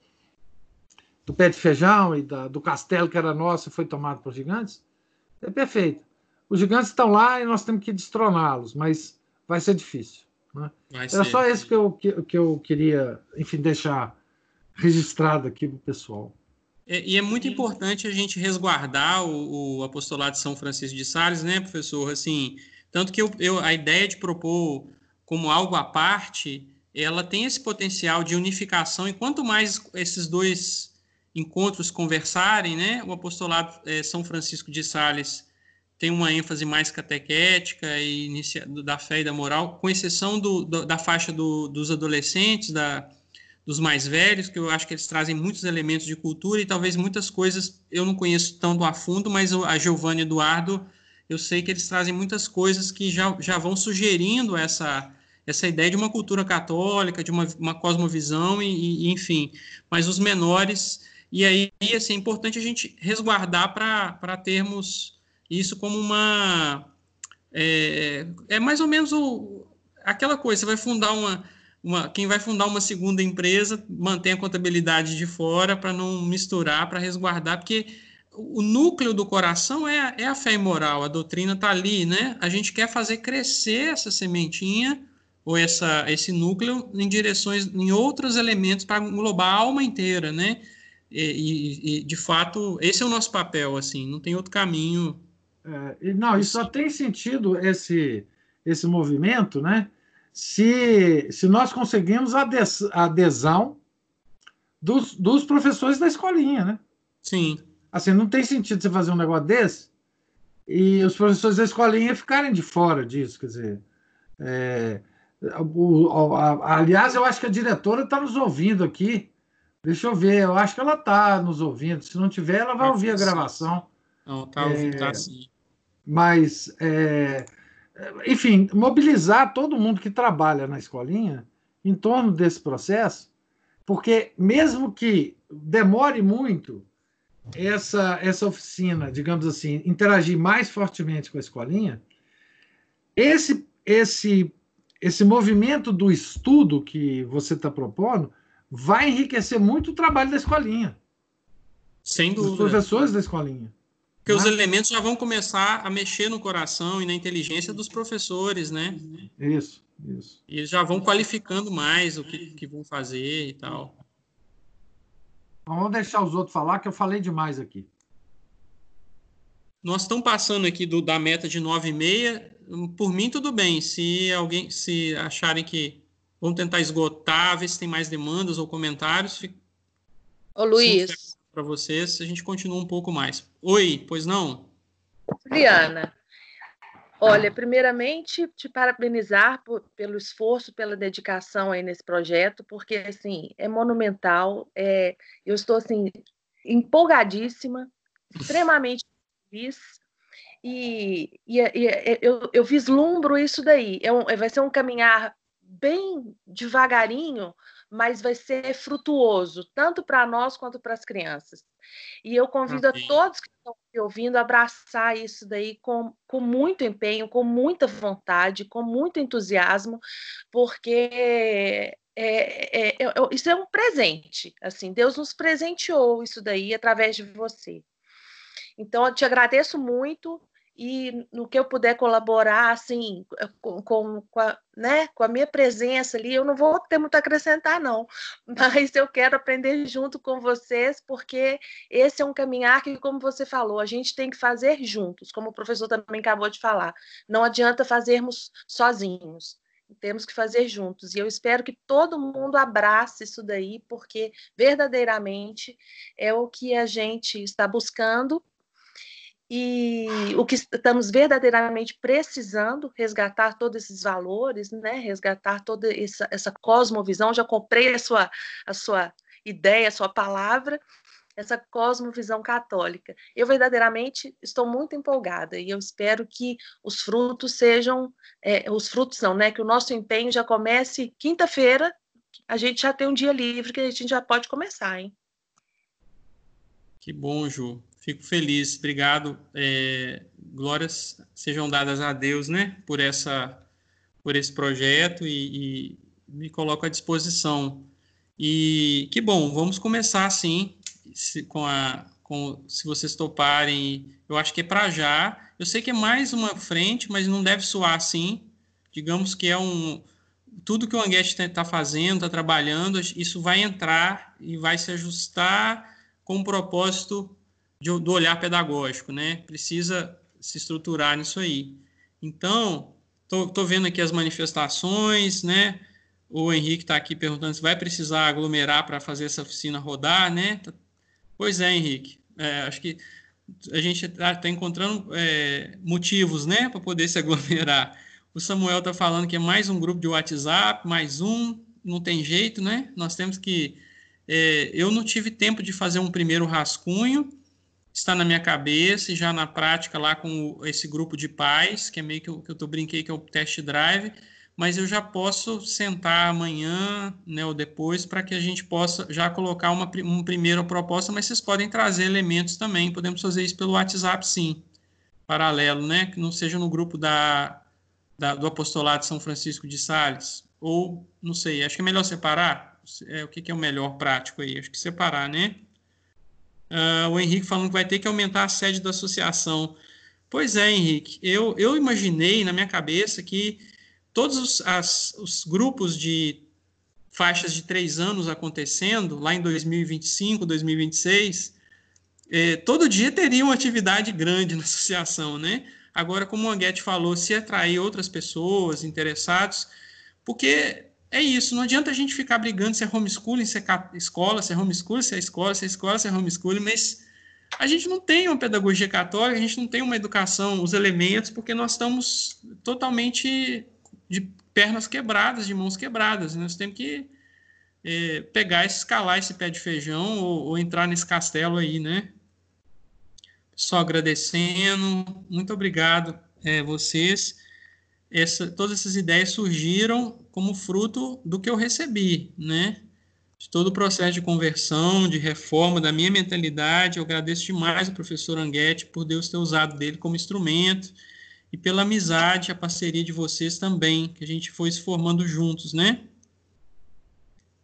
do pé de feijão e da, do castelo que era nosso e foi tomado por gigantes é perfeito. Os gigantes estão lá e nós temos que destroná-los, mas vai ser difícil. Né? Vai Era ser. só isso que eu, que, que eu queria, enfim, deixar registrado aqui para o pessoal. É, e é muito importante a gente resguardar o, o, apostolado de São Francisco de Sales, né, professor? Assim, tanto que eu, eu, a ideia de propor como algo à parte, ela tem esse potencial de unificação, e quanto mais esses dois encontros conversarem, né, o apostolado é, São Francisco de Sales tem uma ênfase mais catequética e inicia, da fé e da moral, com exceção do, do, da faixa do, dos adolescentes, da, dos mais velhos, que eu acho que eles trazem muitos elementos de cultura e talvez muitas coisas eu não conheço tão a fundo, mas a Giovanni Eduardo, eu sei que eles trazem muitas coisas que já, já vão sugerindo essa, essa ideia de uma cultura católica, de uma, uma cosmovisão, e, e, enfim. Mas os menores, e aí assim, é importante a gente resguardar para termos isso como uma. É, é mais ou menos o, aquela coisa, você vai fundar uma uma, quem vai fundar uma segunda empresa mantém a contabilidade de fora para não misturar, para resguardar, porque o núcleo do coração é, é a fé moral, a doutrina está ali, né? A gente quer fazer crescer essa sementinha ou essa, esse núcleo em direções, em outros elementos para englobar a alma inteira, né? E, e, e, de fato, esse é o nosso papel, assim, não tem outro caminho. É, não, e só tem sentido esse, esse movimento, né? se, se nós conseguimos a adesão dos, dos professores da escolinha, né? Sim. Assim, não tem sentido você fazer um negócio desse e os professores da escolinha ficarem de fora disso, quer dizer. É, o, a, aliás, eu acho que a diretora está nos ouvindo aqui. Deixa eu ver, eu acho que ela está nos ouvindo. Se não tiver, ela vai ouvir a gravação. Não, está ouvindo, tá é, sim. Mas é, enfim, mobilizar todo mundo que trabalha na escolinha em torno desse processo, porque mesmo que demore muito essa, essa oficina, digamos assim, interagir mais fortemente com a escolinha, esse, esse, esse movimento do estudo que você está propondo vai enriquecer muito o trabalho da escolinha. Sem dúvida. Dos professores da escolinha. Porque os elementos já vão começar a mexer no coração e na inteligência dos professores, né? Isso, isso. E eles já vão qualificando mais o que, que vão fazer e tal. Então, vamos deixar os outros falar, que eu falei demais aqui. Nós estamos passando aqui do, da meta de 9,5. Por mim, tudo bem. Se alguém se acharem que vão tentar esgotar, ver se tem mais demandas ou comentários. Fica... Ô, Luiz para vocês, a gente continua um pouco mais. Oi, pois não? Juliana, olha, primeiramente te parabenizar por, pelo esforço, pela dedicação aí nesse projeto, porque assim é monumental. É, eu estou assim empolgadíssima, extremamente feliz. E, e, e eu, eu, vislumbro isso daí. É um, vai ser um caminhar bem devagarinho, mas vai ser frutuoso, tanto para nós quanto para as crianças. E eu convido a todos que estão me ouvindo a abraçar isso daí com, com muito empenho, com muita vontade, com muito entusiasmo, porque é, é, é, é isso é um presente. Assim, Deus nos presenteou isso daí através de você. Então, eu te agradeço muito e no que eu puder colaborar, assim, com, com, com, a, né, com a minha presença ali, eu não vou ter muito a acrescentar, não, [laughs] mas eu quero aprender junto com vocês, porque esse é um caminhar que, como você falou, a gente tem que fazer juntos, como o professor também acabou de falar, não adianta fazermos sozinhos. temos que fazer juntos. E eu espero que todo mundo abrace isso daí, porque verdadeiramente é o que a gente está buscando e o que estamos verdadeiramente precisando resgatar todos esses valores, né? Resgatar toda essa, essa cosmovisão. Já comprei a sua a sua ideia, a sua palavra essa cosmovisão católica. Eu verdadeiramente estou muito empolgada e eu espero que os frutos sejam, é, os frutos não, né? Que o nosso empenho já comece quinta-feira, a gente já tem um dia livre que a gente já pode começar, hein? Que bom, Ju. Fico feliz. Obrigado. É, glórias sejam dadas a Deus, né? Por essa, por esse projeto e, e me coloco à disposição. E que bom, vamos começar sim se, com a, com, se vocês toparem, eu acho que é para já. Eu sei que é mais uma frente, mas não deve soar assim. Digamos que é um. Tudo que o Anguete está tá fazendo, está trabalhando, isso vai entrar e vai se ajustar com o propósito de, do olhar pedagógico, né? Precisa se estruturar nisso aí. Então, estou vendo aqui as manifestações, né? O Henrique está aqui perguntando se vai precisar aglomerar para fazer essa oficina rodar, né? Tá Pois é, Henrique. É, acho que a gente está tá encontrando é, motivos, né, para poder se aglomerar. O Samuel está falando que é mais um grupo de WhatsApp, mais um, não tem jeito, né? Nós temos que. É, eu não tive tempo de fazer um primeiro rascunho, está na minha cabeça e já na prática lá com esse grupo de pais, que é meio que eu, que eu tô brinquei que é o test drive mas eu já posso sentar amanhã, né, ou depois, para que a gente possa já colocar uma, uma primeira proposta, mas vocês podem trazer elementos também, podemos fazer isso pelo WhatsApp, sim, paralelo, né, que não seja no grupo da, da do Apostolado de São Francisco de Sales, ou, não sei, acho que é melhor separar, é, o que, que é o melhor prático aí, acho que separar, né, uh, o Henrique falando que vai ter que aumentar a sede da associação, Pois é, Henrique, eu, eu imaginei na minha cabeça que todos os, as, os grupos de faixas de três anos acontecendo, lá em 2025, 2026, eh, todo dia teria uma atividade grande na [laughs] associação, né? Agora, como o Anguete falou, se atrair outras pessoas interessados, porque é isso, não adianta a gente ficar brigando se é homeschooling, se é escola, se é homeschooling, se é escola, se é escola, se é homeschooling, mas a gente não tem uma pedagogia católica, a gente não tem uma educação, os elementos, porque nós estamos totalmente de pernas quebradas, de mãos quebradas. Nós temos que é, pegar, escalar esse pé de feijão ou, ou, entrar nesse castelo aí, né? Só agradecendo, muito obrigado é, vocês. Essa, todas essas ideias surgiram como fruto do que eu recebi, né? De todo o processo de conversão, de reforma da minha mentalidade. Eu agradeço demais ao professor Anguete por Deus ter usado dele como instrumento e pela amizade, a parceria de vocês também, que a gente foi se formando juntos, né?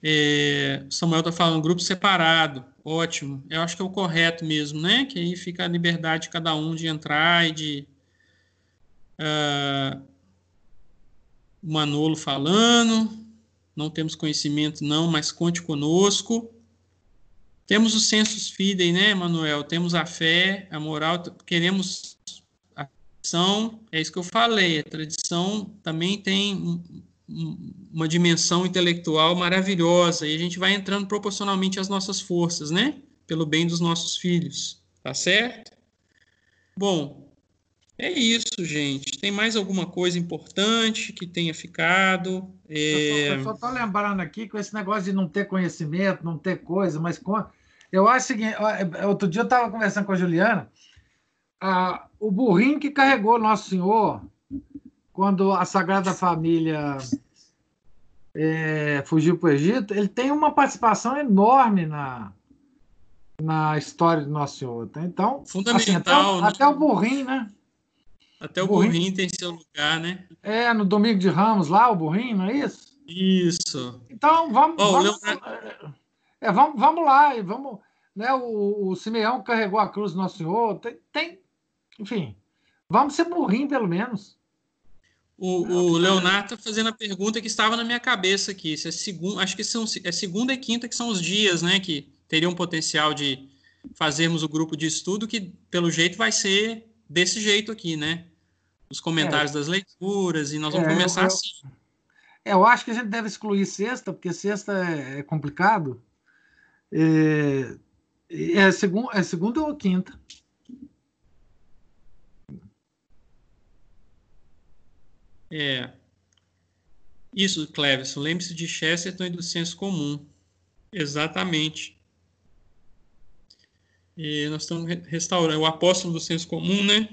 É, Samuel está falando grupo separado, ótimo. Eu acho que é o correto mesmo, né? Que aí fica a liberdade de cada um de entrar e de. Uh, o Manolo falando, não temos conhecimento, não, mas conte conosco. Temos os sensos fidei, né, Manuel? Temos a fé, a moral, queremos tradição, é isso que eu falei, a tradição também tem uma dimensão intelectual maravilhosa e a gente vai entrando proporcionalmente às nossas forças, né? Pelo bem dos nossos filhos, tá certo? Bom, é isso, gente. Tem mais alguma coisa importante que tenha ficado? É... Eu só estou lembrando aqui com esse negócio de não ter conhecimento, não ter coisa, mas com... eu acho o seguinte: outro dia eu estava conversando com a Juliana ah, o burrinho que carregou Nosso Senhor quando a Sagrada Família é, fugiu para o Egito, ele tem uma participação enorme na, na história do Nosso Senhor. Tá? Então, fundamental. Assim, até, até, o burrinho, né? Até o burrinho, burrinho, tem seu lugar, né? É, no Domingo de Ramos, lá, o burrinho, não é isso? Isso. Então, vamos. Oh, vamos, é, vamos, vamos lá, vamos. Né, o, o Simeão carregou a cruz do Nosso Senhor. Tem, tem, enfim, vamos ser burrinho pelo menos. O, o Leonardo está fazendo a pergunta que estava na minha cabeça aqui. Se é segundo, acho que são, é segunda e quinta que são os dias, né? Que teriam potencial de fazermos o grupo de estudo, que pelo jeito vai ser desse jeito aqui, né? Os comentários é. das leituras, e nós vamos é, começar eu, assim. É, eu acho que a gente deve excluir sexta, porque sexta é, é complicado. É, é, segun, é segunda ou quinta? É. Isso, Cleverson. Lembre-se de Chesterton e do senso comum. Exatamente. E nós estamos restaurando, o apóstolo do senso comum, né?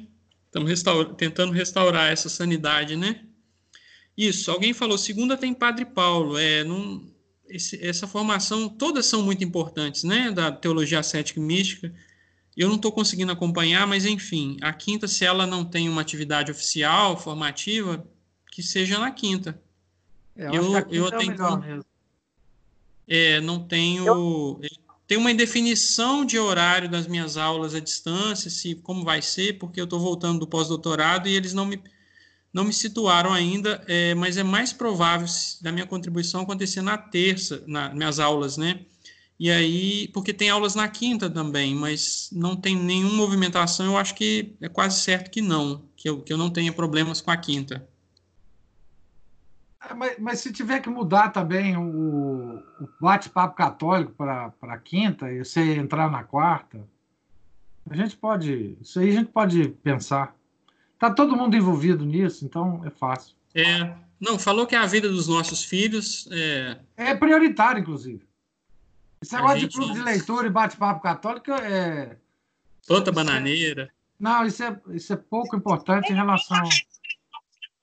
Estamos restaura, tentando restaurar essa sanidade, né? Isso, alguém falou, segunda tem Padre Paulo. É, não, esse, essa formação, todas são muito importantes, né? Da teologia ascética e mística. Eu não estou conseguindo acompanhar, mas enfim, a quinta, se ela não tem uma atividade oficial, formativa, que seja na quinta. É, eu, eu, eu é tenho. É, não tenho. Eu... Tem uma indefinição de horário das minhas aulas à distância, se como vai ser, porque eu estou voltando do pós-doutorado e eles não me não me situaram ainda, é, mas é mais provável da minha contribuição acontecer na terça, nas minhas aulas, né? E aí, porque tem aulas na quinta também, mas não tem nenhuma movimentação, eu acho que é quase certo que não, que eu, que eu não tenha problemas com a quinta. É, mas, mas, se tiver que mudar também o, o bate-papo católico para quinta e você entrar na quarta, a gente pode. Isso aí a gente pode pensar. Tá todo mundo envolvido nisso, então é fácil. É, não, falou que é a vida dos nossos filhos é. É prioritário, inclusive. Esse negócio gente... de clube de leitura e bate-papo católico é. Planta isso bananeira. É... Não, isso é, isso é pouco importante em relação.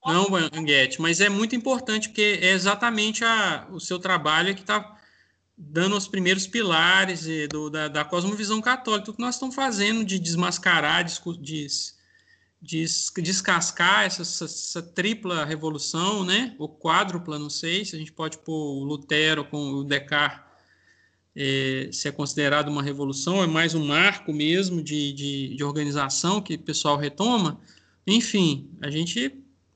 Não, Anguete, mas é muito importante porque é exatamente a, o seu trabalho que está dando os primeiros pilares do, da, da cosmovisão católica, tudo que nós estamos fazendo de desmascarar, de, de descascar essa, essa, essa, tripla revolução, né? ou quádrupla, não sei se a gente pode pôr o Lutero com o Descartes é, se é considerado uma revolução, é mais um marco mesmo de, de, de, organização que o pessoal retoma. Enfim, a gente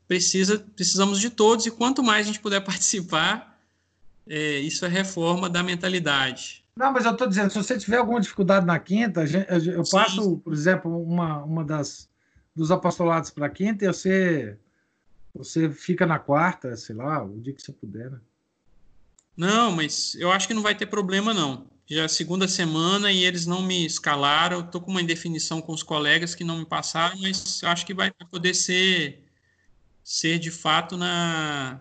precisa, precisamos de todos e quanto mais a gente puder [laughs] participar, é, isso é reforma da mentalidade. Não, mas eu estou dizendo, se você tiver alguma dificuldade na quinta, eu passo, Sim. por exemplo, uma, uma das dos apostolados para quinta e você, você fica na quarta, sei lá, o dia que você puder, né? Não, mas eu acho que não vai ter problema, não. Já é a segunda semana e eles não me escalaram. Estou com uma indefinição com os colegas que não me passaram, mas acho que vai poder ser, ser de fato na,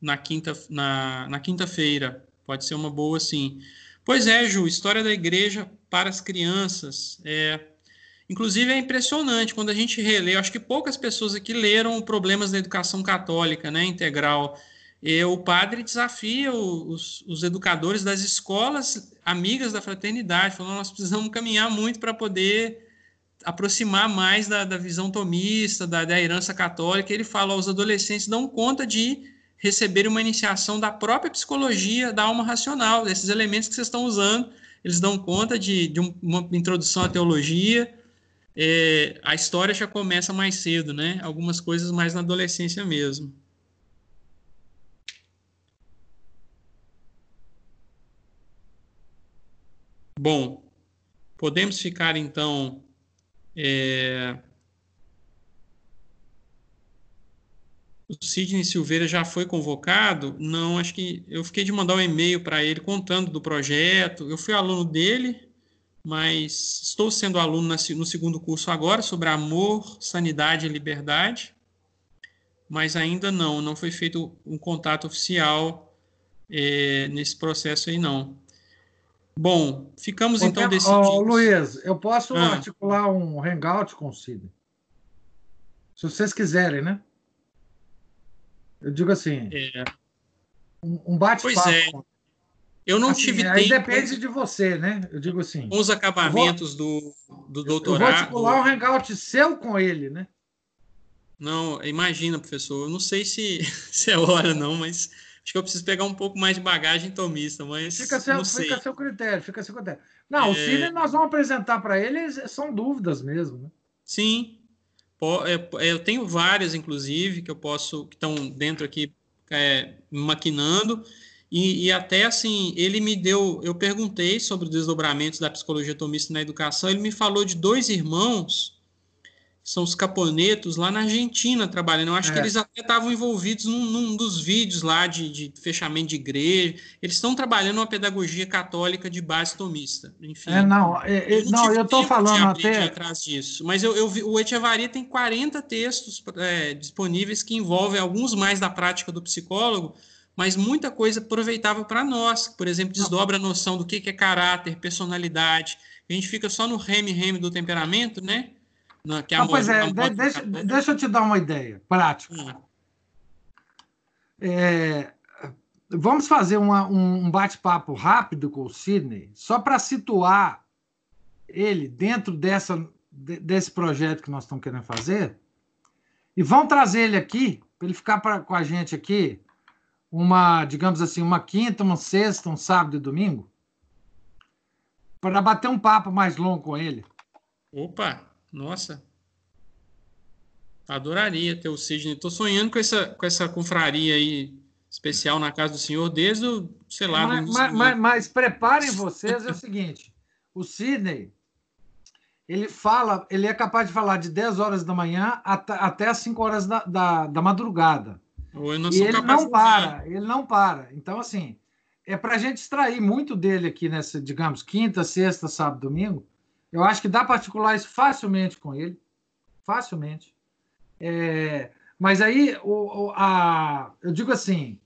na quinta na, na quinta-feira. Pode ser uma boa, sim. Pois é, Ju, história da igreja para as crianças. É, Inclusive é impressionante quando a gente relê, acho que poucas pessoas aqui leram Problemas da Educação Católica, né, integral. E o padre desafia os, os educadores das escolas amigas da fraternidade, falando nós precisamos caminhar muito para poder aproximar mais da, da visão tomista, da, da herança católica. Ele fala aos adolescentes dão conta de receber uma iniciação da própria psicologia da alma racional, desses elementos que vocês estão usando. Eles dão conta de, de um, uma introdução à teologia, é, a história já começa mais cedo, né? Algumas coisas mais na adolescência mesmo. Bom, podemos ficar então. É... O Sidney Silveira já foi convocado? Não, acho que eu fiquei de mandar um e-mail para ele contando do projeto. Eu fui aluno dele, mas estou sendo aluno no segundo curso agora sobre amor, sanidade e liberdade, mas ainda não, não foi feito um contato oficial é, nesse processo aí não. Bom, ficamos então decididos. Oh, Luiz, eu posso ah. articular um hangout com o Cid? Se vocês quiserem, né? Eu digo assim, é. um, um bate-papo. Pois é. Eu não assim, tive aí tempo. depende de você, né? Eu digo assim. Com os acabamentos vou, do, do doutorado. Eu vou articular um hangout seu com ele, né? Não, imagina, professor. Eu não sei se, [laughs] se é hora, não, mas acho que eu preciso pegar um pouco mais de bagagem tomista, mas. Fica seu, não sei. Fica seu critério, fica seu critério. Não, é... o Cine nós vamos apresentar para eles, são dúvidas mesmo, né? Sim. É, eu tenho várias, inclusive, que eu posso, que estão dentro aqui é, maquinando. E, e, até assim, ele me deu. Eu perguntei sobre os desdobramentos da psicologia tomista na educação. Ele me falou de dois irmãos são os caponetos lá na Argentina trabalhando. Eu acho é. que eles até estavam envolvidos num, num, dos vídeos lá de, de, fechamento de igreja. Eles estão trabalhando uma pedagogia católica de base tomista. Enfim. É, não, é, é, eu não, eu estou falando até atrás disso. Mas eu, eu vi, o Echevarria tem 40 textos é, disponíveis que envolvem alguns mais da prática do psicólogo, mas muita coisa aproveitável para nós. Por exemplo, desdobra a noção do que, que é caráter, personalidade. A gente fica só no reme-reme do temperamento, né? Que ah, pois é, de, deixa, deixa eu te dar uma ideia prática. Hum. É, vamos fazer uma, um bate-papo rápido com o Sidney, só para situar ele dentro dessa, desse projeto que nós estamos querendo fazer. E vamos trazer ele aqui, para ele ficar pra, com a gente aqui, uma, digamos assim, uma quinta, uma sexta, um sábado e domingo, para bater um papo mais longo com ele. Opa! Nossa. Adoraria ter o Sidney. Estou sonhando com essa, com essa confraria aí especial na casa do senhor desde o, sei lá. Mas, mas, mas, mas preparem vocês, é o seguinte: o Sidney, ele fala, ele é capaz de falar de 10 horas da manhã até, até as 5 horas da, da, da madrugada. e ele não para, ele não para. Então, assim, é para a gente extrair muito dele aqui nessa, digamos, quinta, sexta, sábado, domingo, eu acho que dá para articular isso facilmente com ele, facilmente. É, mas aí, o, o, a, eu digo assim,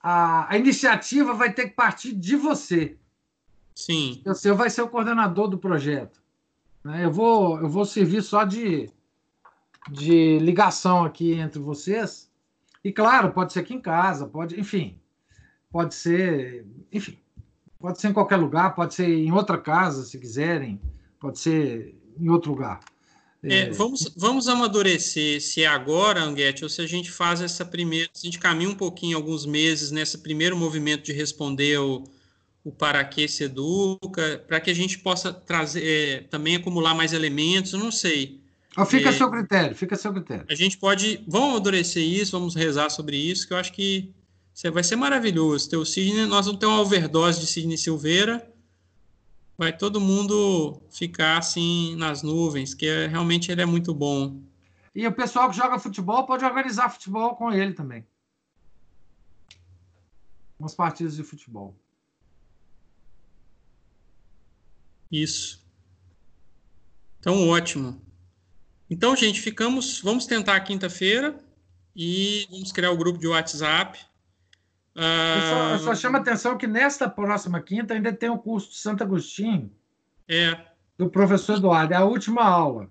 a, a, iniciativa vai ter que partir de você. Sim. Você vai ser o coordenador do projeto. Né? Eu, vou, eu vou servir só de, de ligação aqui entre vocês. E claro, pode ser aqui em casa, pode, enfim, pode ser, enfim, pode ser em qualquer lugar, pode ser em outra casa, se quiserem pode ser em outro lugar. É, é, vamos, vamos amadurecer se é agora, Anguete, ou se a gente faz essa primeira, se a gente caminha um pouquinho, alguns meses, nesse primeiro movimento de responder o, o para que se educa, para que a gente possa trazer, é, também acumular mais elementos, não sei. Ah, fica a é, seu critério, fica a seu critério. A gente pode, vamos amadurecer isso, vamos rezar sobre isso, que eu acho que vai ser maravilhoso. Ter o Sidney, nós vamos ter uma overdose de Sidney Silveira, vai todo mundo ficar assim nas nuvens, que é, realmente ele é muito bom. E o pessoal que joga futebol pode organizar futebol com ele também. Umas partidas de futebol. Isso. Então, ótimo. Então, gente, ficamos. Vamos tentar quinta-feira e vamos criar o grupo de WhatsApp. Eu só, só chamo a atenção que nesta próxima quinta ainda tem o curso de Santo Agostinho. É. Do professor Eduardo, é a última aula.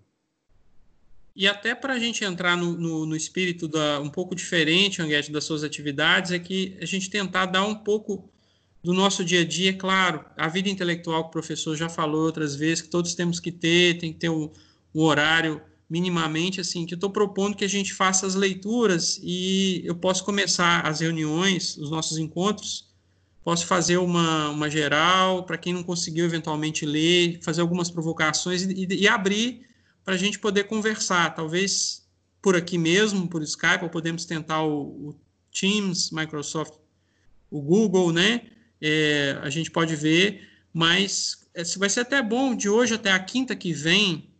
E até para a gente entrar no, no, no, espírito da, um pouco diferente, Anguete, das suas atividades, é que a gente tentar dar um pouco do nosso dia a dia, claro, a vida intelectual que o professor já falou outras vezes, que todos temos que ter, tem que ter um, um horário minimamente assim, que eu estou propondo que a gente faça as leituras e eu posso começar as reuniões, os nossos encontros, posso fazer uma, uma geral para quem não conseguiu eventualmente ler, fazer algumas provocações e, e abrir para a gente poder conversar, talvez por aqui mesmo, por Skype, ou podemos tentar o, o Teams, Microsoft, o Google, né? É, a gente pode ver, mas é, vai ser até bom de hoje até a quinta que vem,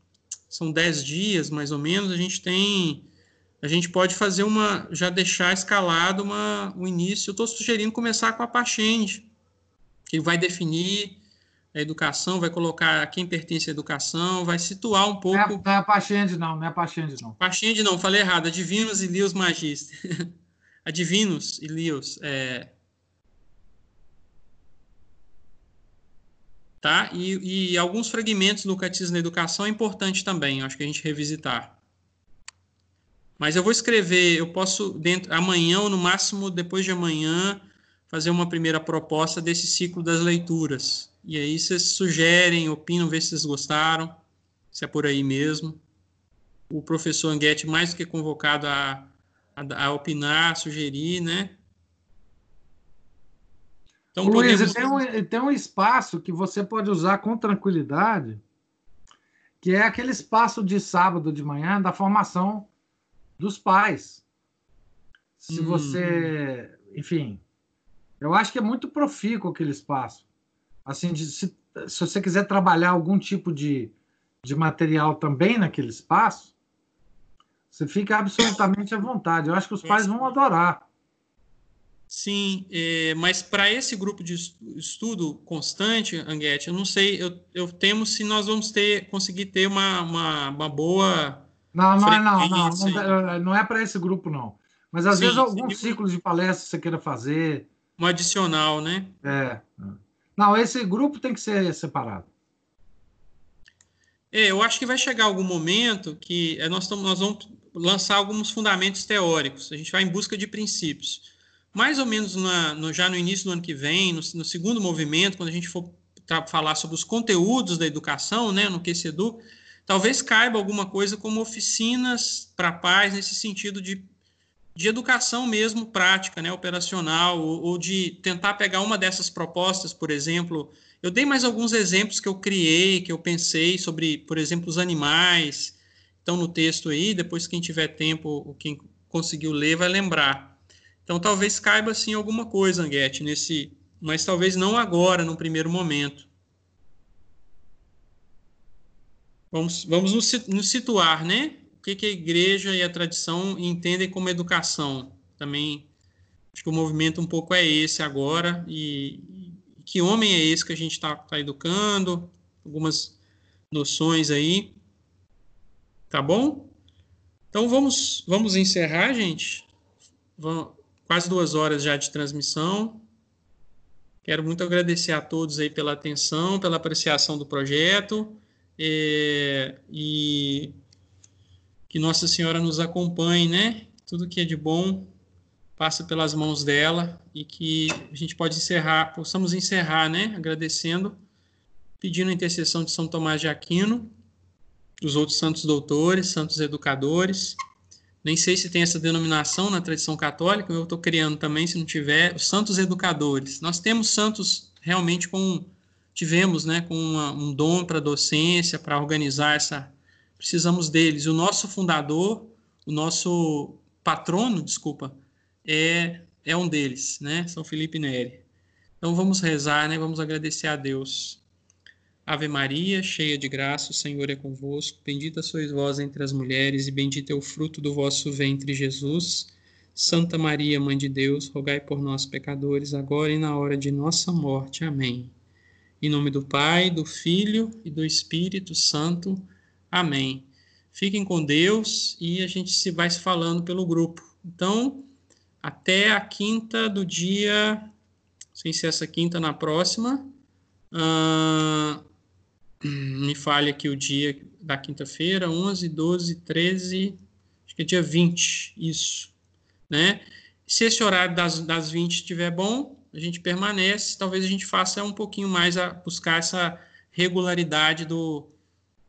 são 10 dias mais ou menos, a gente tem. A gente pode fazer uma. já deixar escalado uma, o início. Eu estou sugerindo começar com a Pachende, que vai definir a educação, vai colocar quem pertence à educação, vai situar um pouco. Não é, não é a Pachende, não, não é a Pachende, não. Pachende, não, falei errado. Adivinos e Lios Magister. [laughs] Adivinos e Lios. É, tá? E, e, alguns fragmentos do Catecismo da Educação é importante também, acho que a gente revisitar. Mas eu vou escrever, eu posso dentro amanhã ou no máximo depois de amanhã fazer uma primeira proposta desse ciclo das leituras. E aí vocês sugerem, opinam, vê se vocês gostaram, se é por aí mesmo. O professor Anguete mais do que convocado a, a, a opinar, sugerir, né? Então, Luiz, podemos... tem, um, tem um espaço que você pode usar com tranquilidade, que é aquele espaço de sábado de manhã da formação dos pais. Se hum. você. Enfim, eu acho que é muito profícuo aquele espaço. Assim, de, se, se você quiser trabalhar algum tipo de, de material também naquele espaço, Você fica absolutamente à vontade. Eu acho que os pais vão adorar. Sim, é, mas para esse grupo de estudo constante, Anguete, eu não sei, eu, eu temo se nós vamos ter, conseguir ter uma, uma, uma boa. Não, não é, não, não, não, não é para esse grupo, não. Mas às sim, vezes alguns sim. ciclos de palestra você queira fazer. Um adicional, né? É. Não, esse grupo tem que ser separado. É, eu acho que vai chegar algum momento que é, nós, tamo, nós vamos lançar alguns fundamentos teóricos. A gente vai em busca de princípios. Mais ou menos na, no, já no início do ano que vem, no, no segundo movimento, quando a gente for falar sobre os conteúdos da educação, né, no QCEDU, talvez caiba alguma coisa como oficinas para pais, nesse sentido de, de educação mesmo prática, né, operacional, ou, ou de tentar pegar uma dessas propostas, por exemplo. Eu dei mais alguns exemplos que eu criei, que eu pensei sobre, por exemplo, os animais, estão no texto aí, depois quem tiver tempo, quem conseguiu ler vai lembrar. Então talvez caiba sim alguma coisa, Anguete, nesse, mas talvez não agora, no primeiro momento. Vamos, vamos nos, situar, né? O que, que, a igreja e a tradição entendem como educação. Também acho que o movimento um pouco é esse agora. E, e que homem é esse que a gente está tá educando? Algumas noções aí. Tá bom? Então vamos, vamos encerrar, gente. Vamos, quase duas horas já de transmissão. Quero muito agradecer a todos aí pela atenção, pela apreciação do projeto é, e que Nossa Senhora nos acompanhe, né? Tudo que é de bom passa pelas mãos dela e que a gente pode encerrar, possamos encerrar, né? Agradecendo, pedindo a intercessão de São Tomás de Aquino dos outros santos doutores, santos educadores. Nem sei se tem essa denominação na tradição católica, eu estou criando também, se não tiver, os santos educadores. Nós temos santos realmente com, tivemos, né, com uma, um dom para docência, para organizar essa, precisamos deles. O nosso fundador, o nosso patrono, desculpa, é, é um deles, né, São Felipe Neri. Então vamos rezar, né, vamos agradecer a Deus Ave Maria, cheia de graça, o Senhor é convosco. Bendita sois vós entre as mulheres, e bendito é o fruto do vosso ventre, Jesus. Santa Maria, Mãe de Deus, rogai por nós, pecadores, agora e na hora de nossa morte. Amém. Em nome do Pai, do Filho e do Espírito Santo. Amém. Fiquem com Deus e a gente se vai se falando pelo grupo. Então, até a quinta do dia, sem ser essa quinta, na próxima. Uh, me falha aqui o dia da quinta-feira, 11, 12, 13, acho que é dia 20, isso, né? Se esse horário das, das 20 estiver bom, a gente permanece, talvez a gente faça um pouquinho mais a buscar essa regularidade do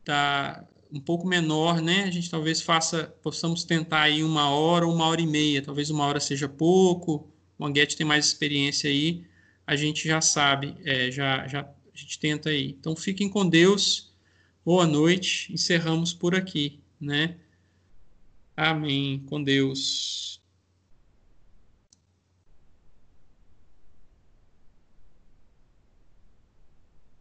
da um pouco menor, né? A gente talvez faça, possamos tentar aí uma hora uma hora e meia, talvez uma hora seja pouco. O Anguete tem mais experiência aí, a gente já sabe, é, já já a gente tenta aí. Então fiquem com Deus. Boa noite. Encerramos por aqui, né? Amém. Com Deus.